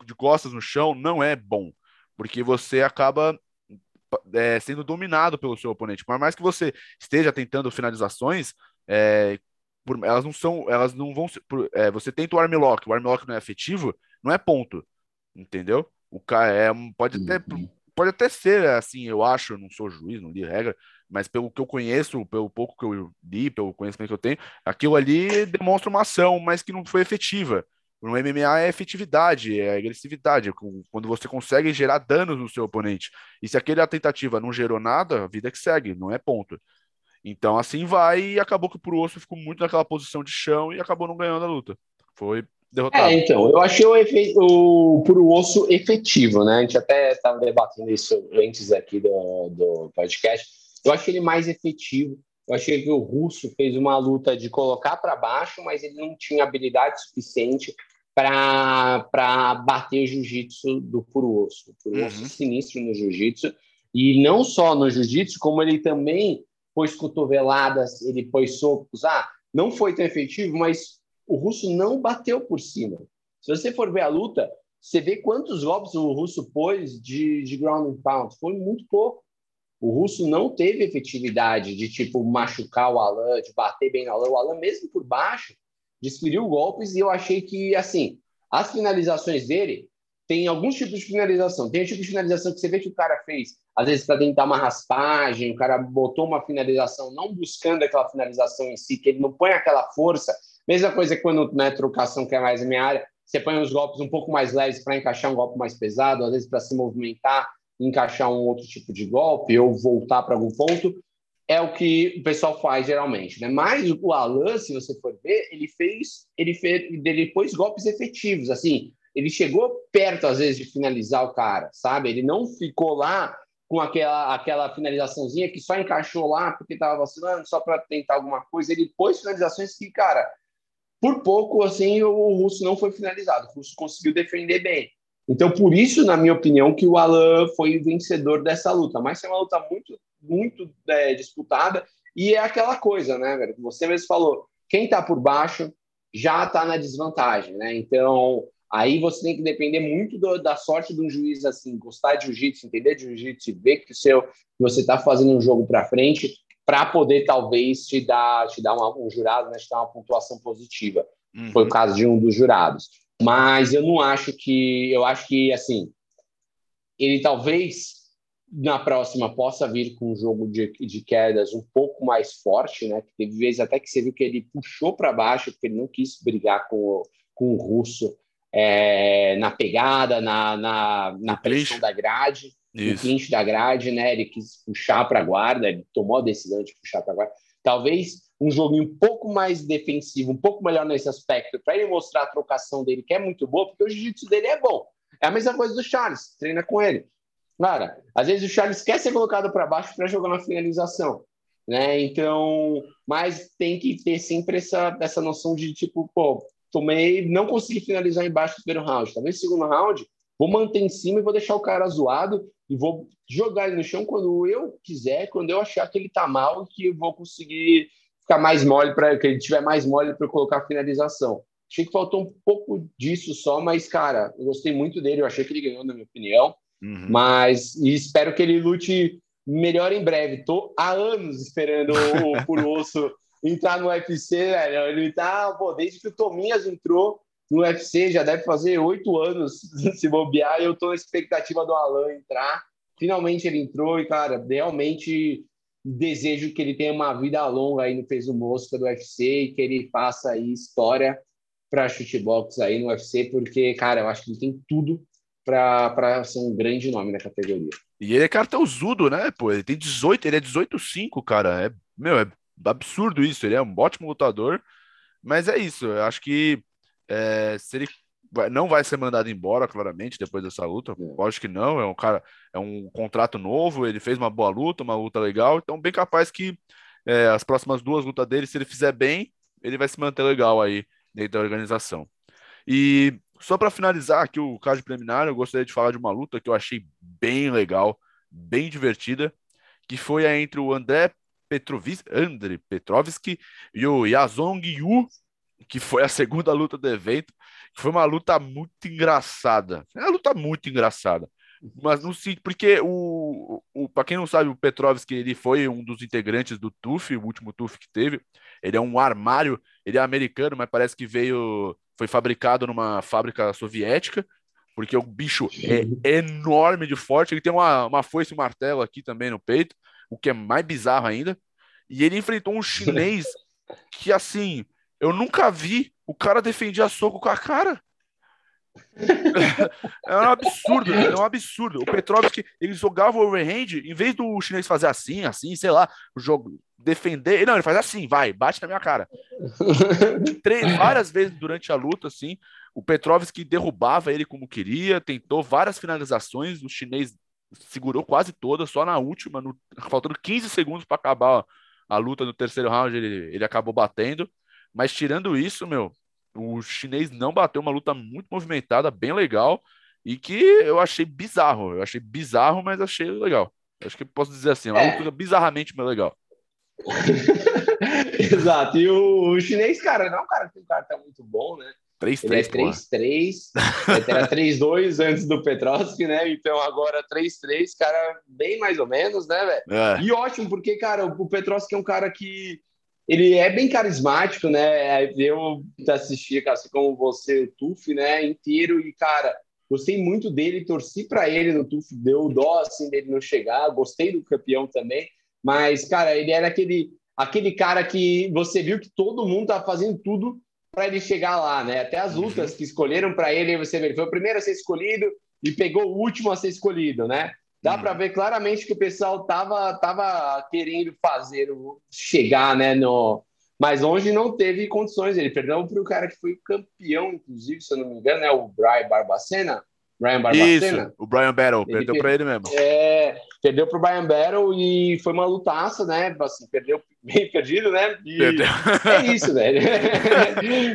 de costas no chão não é bom, porque você acaba é, sendo dominado pelo seu oponente. Por mais que você esteja tentando finalizações, é, por, elas não são, elas não vão. Por, é, você tenta o armlock, o armlock não é efetivo, não é ponto, entendeu? O cara é, pode até uhum. pode até ser assim, eu acho, eu não sou juiz, não li regra, mas pelo que eu conheço, pelo pouco que eu li, pelo conhecimento que eu tenho, aquilo ali demonstra uma ação, mas que não foi efetiva. No MMA é efetividade, é agressividade, quando você consegue gerar danos no seu oponente. E se aquela tentativa não gerou nada, a vida que segue, não é ponto. Então assim vai e acabou que o Osso ficou muito naquela posição de chão e acabou não ganhando a luta. Foi derrotado. É, então, eu achei o, efe... o Puro Osso efetivo, né? A gente até estava debatendo isso antes aqui do, do podcast. Eu achei ele mais efetivo. Eu achei que o Russo fez uma luta de colocar para baixo, mas ele não tinha habilidade suficiente para bater jiu-jitsu do puro osso. O puro osso uhum. sinistro no jiu-jitsu. E não só no jiu-jitsu, como ele também pôs cotoveladas, ele pôs socos. Ah, não foi tão efetivo, mas o russo não bateu por cima. Se você for ver a luta, você vê quantos golpes o russo pôs de, de ground and pound. Foi muito pouco. O russo não teve efetividade de tipo machucar o Alan, de bater bem no Alan. O Alan, mesmo por baixo, desferiu golpes e eu achei que, assim, as finalizações dele tem alguns tipos de finalização. Tem o tipo de finalização que você vê que o cara fez, às vezes para tentar uma raspagem, o cara botou uma finalização não buscando aquela finalização em si, que ele não põe aquela força. Mesma coisa que quando né, trocação, que é mais a minha área, você põe os golpes um pouco mais leves para encaixar um golpe mais pesado, às vezes para se movimentar encaixar um outro tipo de golpe ou voltar para algum ponto, é o que o pessoal faz geralmente, né? Mas o Alan, se você for ver, ele fez, ele fez, ele pôs golpes efetivos, assim, ele chegou perto às vezes de finalizar o cara, sabe? Ele não ficou lá com aquela aquela finalizaçãozinha que só encaixou lá porque estava vacilando, só para tentar alguma coisa. Ele pôs finalizações que, cara, por pouco assim o russo não foi finalizado. O russo conseguiu defender bem. Então, por isso, na minha opinião, que o Alan foi vencedor dessa luta. Mas é uma luta muito, muito é, disputada e é aquela coisa, né, velho? Você mesmo falou, quem está por baixo já está na desvantagem, né? Então, aí você tem que depender muito do, da sorte do juiz, assim, gostar de jiu-jitsu, entender de jiu-jitsu, ver que o seu, que você está fazendo um jogo para frente, para poder talvez te dar, te dar uma, um jurado, né, te dar uma pontuação positiva. Uhum. Foi o caso de um dos jurados. Mas eu não acho que. Eu acho que, assim, ele talvez na próxima possa vir com um jogo de, de quedas um pouco mais forte, né? Teve vezes até que você viu que ele puxou para baixo, porque ele não quis brigar com, o, com o russo é, na pegada, na, na, na pressão da grade, Isso. no clinch da grade, né? Ele quis puxar para a guarda, ele tomou a decisão de puxar para a guarda. Talvez um joguinho um pouco mais defensivo, um pouco melhor nesse aspecto, para ele mostrar a trocação dele, que é muito boa, porque o jiu-jitsu dele é bom. É a mesma coisa do Charles, treina com ele. Cara, às vezes o Charles quer ser colocado para baixo para jogar na finalização, né? Então, mas tem que ter sempre essa, essa noção de tipo, pô, tomei, não consegui finalizar embaixo do primeiro round. Talvez no segundo round, vou manter em cima e vou deixar o cara zoado e vou jogar ele no chão quando eu quiser, quando eu achar que ele tá mal, que eu vou conseguir ficar mais mole para que ele tiver mais mole para colocar a finalização. Achei que faltou um pouco disso só, mas cara, eu gostei muito dele, eu achei que ele ganhou na minha opinião. Uhum. Mas e espero que ele lute melhor em breve. Tô há anos esperando o Osso entrar no UFC, velho. Ele tá, pô, desde que o Tominhas entrou no UFC, já deve fazer oito anos se bobear, e eu tô na expectativa do Alan entrar. Finalmente ele entrou e, cara, realmente desejo que ele tenha uma vida longa aí no peso mosca do UFC e que ele faça aí história para chutebox aí no UFC, porque, cara, eu acho que ele tem tudo para ser um grande nome na categoria. E ele é cartãozudo, né? Pô, ele tem 18, ele é 18-5, cara. É, meu, é absurdo isso. Ele é um ótimo lutador. Mas é isso. Eu acho que é, se ele não vai ser mandado embora, claramente, depois dessa luta. É. Acho que não. É um cara, é um contrato novo. Ele fez uma boa luta, uma luta legal. Então, bem capaz que é, as próximas duas lutas dele, se ele fizer bem, ele vai se manter legal aí dentro da organização. E só para finalizar aqui o caso preliminar, eu gostaria de falar de uma luta que eu achei bem legal, bem divertida, que foi a entre o André Petrovis, André Petrovski e o Yazong Yu, que foi a segunda luta do evento, que foi uma luta muito engraçada. É uma luta muito engraçada. Mas não sei, porque o, o para quem não sabe, o Petrovski ele foi um dos integrantes do TUF, o último TUF que teve. Ele é um armário, ele é americano, mas parece que veio foi fabricado numa fábrica soviética, porque o bicho é enorme de forte. Ele tem uma, uma foice e um martelo aqui também no peito, o que é mais bizarro ainda. E ele enfrentou um chinês que, assim, eu nunca vi o cara defendia soco com a cara. é um absurdo, é um absurdo. O Petrovski, ele jogava o overhand, em vez do chinês fazer assim, assim, sei lá, o jogo defender, não, ele faz assim, vai, bate na minha cara. Três, várias vezes durante a luta, assim, o Petrovski derrubava ele como queria, tentou várias finalizações, o chinês segurou quase todas, só na última, no, faltando 15 segundos para acabar a luta no terceiro round, ele, ele acabou batendo. Mas tirando isso, meu, o chinês não bateu uma luta muito movimentada, bem legal, e que eu achei bizarro. Eu achei bizarro, mas achei legal. Acho que posso dizer assim, uma é. luta bizarramente legal. Exato. E o, o, chinês, cara, não é um cara que tem um cartão muito bom, né? 3-3. Ele é 3-3. era 3-2 antes do Petrovski, né? Então agora 3-3, cara, bem mais ou menos, né, velho? É. E ótimo, porque, cara, o Petrovski é um cara que ele é bem carismático, né? Eu assisti, assim como você, o Tuf, né, inteiro, e, cara, gostei muito dele, torci para ele no Tuf, deu dó, assim, dele não chegar, gostei do campeão também, mas, cara, ele era aquele, aquele cara que você viu que todo mundo tá fazendo tudo para ele chegar lá, né? Até as lutas uhum. que escolheram para ele, você vê, ele foi o primeiro a ser escolhido e pegou o último a ser escolhido, né? Dá hum. para ver claramente que o pessoal tava, tava querendo fazer, chegar né, no mais longe não teve condições. Ele perdeu para o cara que foi campeão, inclusive, se eu não me engano, é o Brian Barbacena. Brian Barbacena. Isso, o Brian Battle, ele perdeu para ele mesmo. É, perdeu para o Brian Battle e foi uma lutaça, né? Assim, perdeu bem perdido, né? E perdeu. É isso, velho.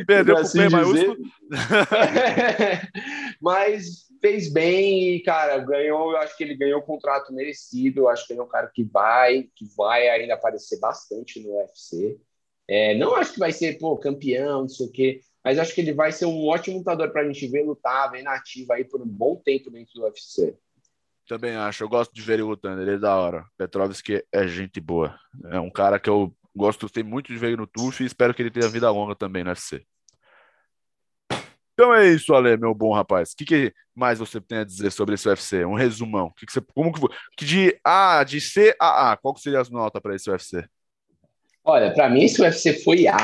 perdeu assim o maiúsculo. Mas fez bem e, cara, ganhou, eu acho que ele ganhou o contrato merecido, eu acho que ele é um cara que vai, que vai ainda aparecer bastante no UFC. É, não acho que vai ser, pô, campeão, não sei o quê, mas acho que ele vai ser um ótimo lutador para a gente ver lutar, ver nativa aí por um bom tempo dentro do UFC. Também acho, eu gosto de ver ele lutando, ele é da hora. Petrovski é gente boa. É um cara que eu gosto, tem muito de ver no TUF e espero que ele tenha vida longa também no UFC. Então é isso, Ale, meu bom rapaz. O que, que, mais você tem a dizer sobre esse UFC? Um resumão. Que, que você, como que, que de A, de C a A, qual que seria as notas para esse UFC? Olha, para mim esse UFC foi A.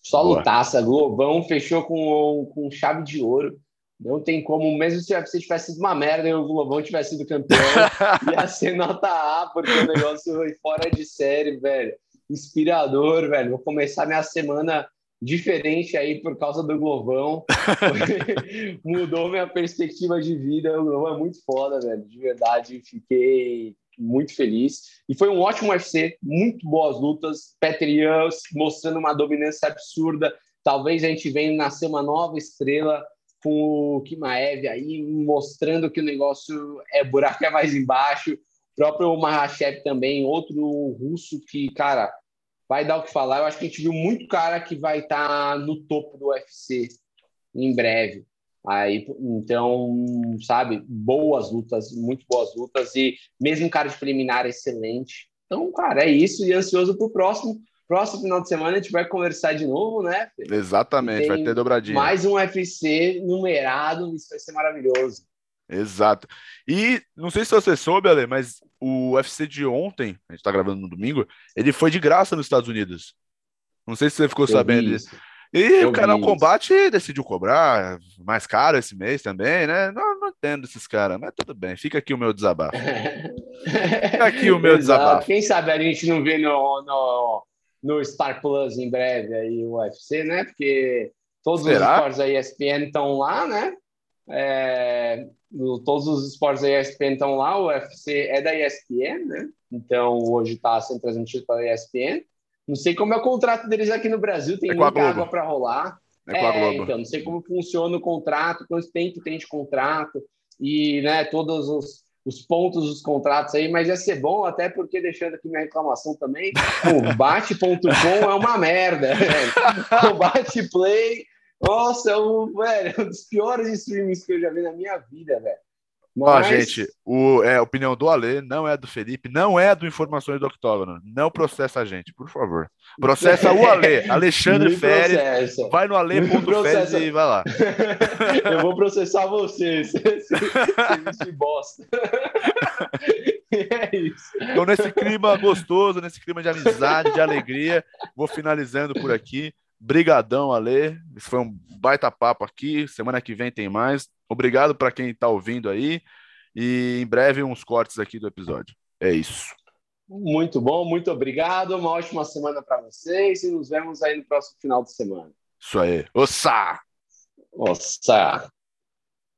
Só Boa. lutaça, Globão fechou com, com chave de ouro. Não tem como, mesmo se o UFC tivesse sido uma merda e o Globão tivesse sido campeão, ia ser nota A, porque o negócio foi fora de série, velho. Inspirador, velho. Vou começar minha semana diferente aí por causa do Glovão. Mudou minha perspectiva de vida. O Glovão é muito foda, velho. De verdade, fiquei muito feliz. E foi um ótimo UFC, muito boas lutas. Petrian mostrando uma dominância absurda. Talvez a gente venha nascer uma nova estrela com o Kimaev aí, mostrando que o negócio é buraco é mais embaixo. O próprio Mahashev também, outro russo que, cara, vai dar o que falar. Eu acho que a gente viu muito cara que vai estar tá no topo do UFC em breve. Aí, então, sabe, boas lutas, muito boas lutas e mesmo cara de preliminar excelente. Então, cara, é isso e ansioso para o próximo. Próximo final de semana a gente vai conversar de novo, né? Exatamente, vai ter dobradinha. Mais um UFC numerado, isso vai ser maravilhoso. Exato. E não sei se você soube, Ale, mas o UFC de ontem, a gente tá gravando no domingo, ele foi de graça nos Estados Unidos. Não sei se você ficou Eu sabendo disso. E Eu o canal Combate decidiu cobrar mais caro esse mês também, né? Não, não, entendo esses caras, mas tudo bem, fica aqui o meu desabafo. fica aqui o meu desabafo. Quem sabe a gente não vê no, no, no Star Plus em breve aí o UFC, né? Porque todos Será? os esportes da ESPN estão lá, né? É, todos os esportes da ESPN estão lá, o UFC é da ESPN, né? Então hoje está sendo transmitido pela ESPN. Não sei como é o contrato deles aqui no Brasil, tem é muita água para rolar. É, é então, não sei como funciona o contrato, quanto tempo tem de contrato e né, todos os, os pontos dos contratos aí, mas ia ser bom, até porque, deixando aqui minha reclamação também, o bate.com é uma merda. Velho. O bate-play, nossa, é um, velho, um dos piores streamings que eu já vi na minha vida, velho. Mas... Ó, gente, o, é, a opinião do Ale não é do Felipe, não é do Informações do Octógono. Não processa a gente, por favor. Processa o Ale, Alexandre Férez. Vai no ale.férez e vai lá. Eu vou processar você, serviço bosta. É isso. Então, nesse clima gostoso, nesse clima de amizade, de alegria, vou finalizando por aqui. Brigadão, Ale. Isso foi um baita papo aqui. Semana que vem tem mais. Obrigado para quem está ouvindo aí. E em breve uns cortes aqui do episódio. É isso. Muito bom, muito obrigado. Uma ótima semana para vocês e nos vemos aí no próximo final de semana. Isso aí. Ossa! Ossa!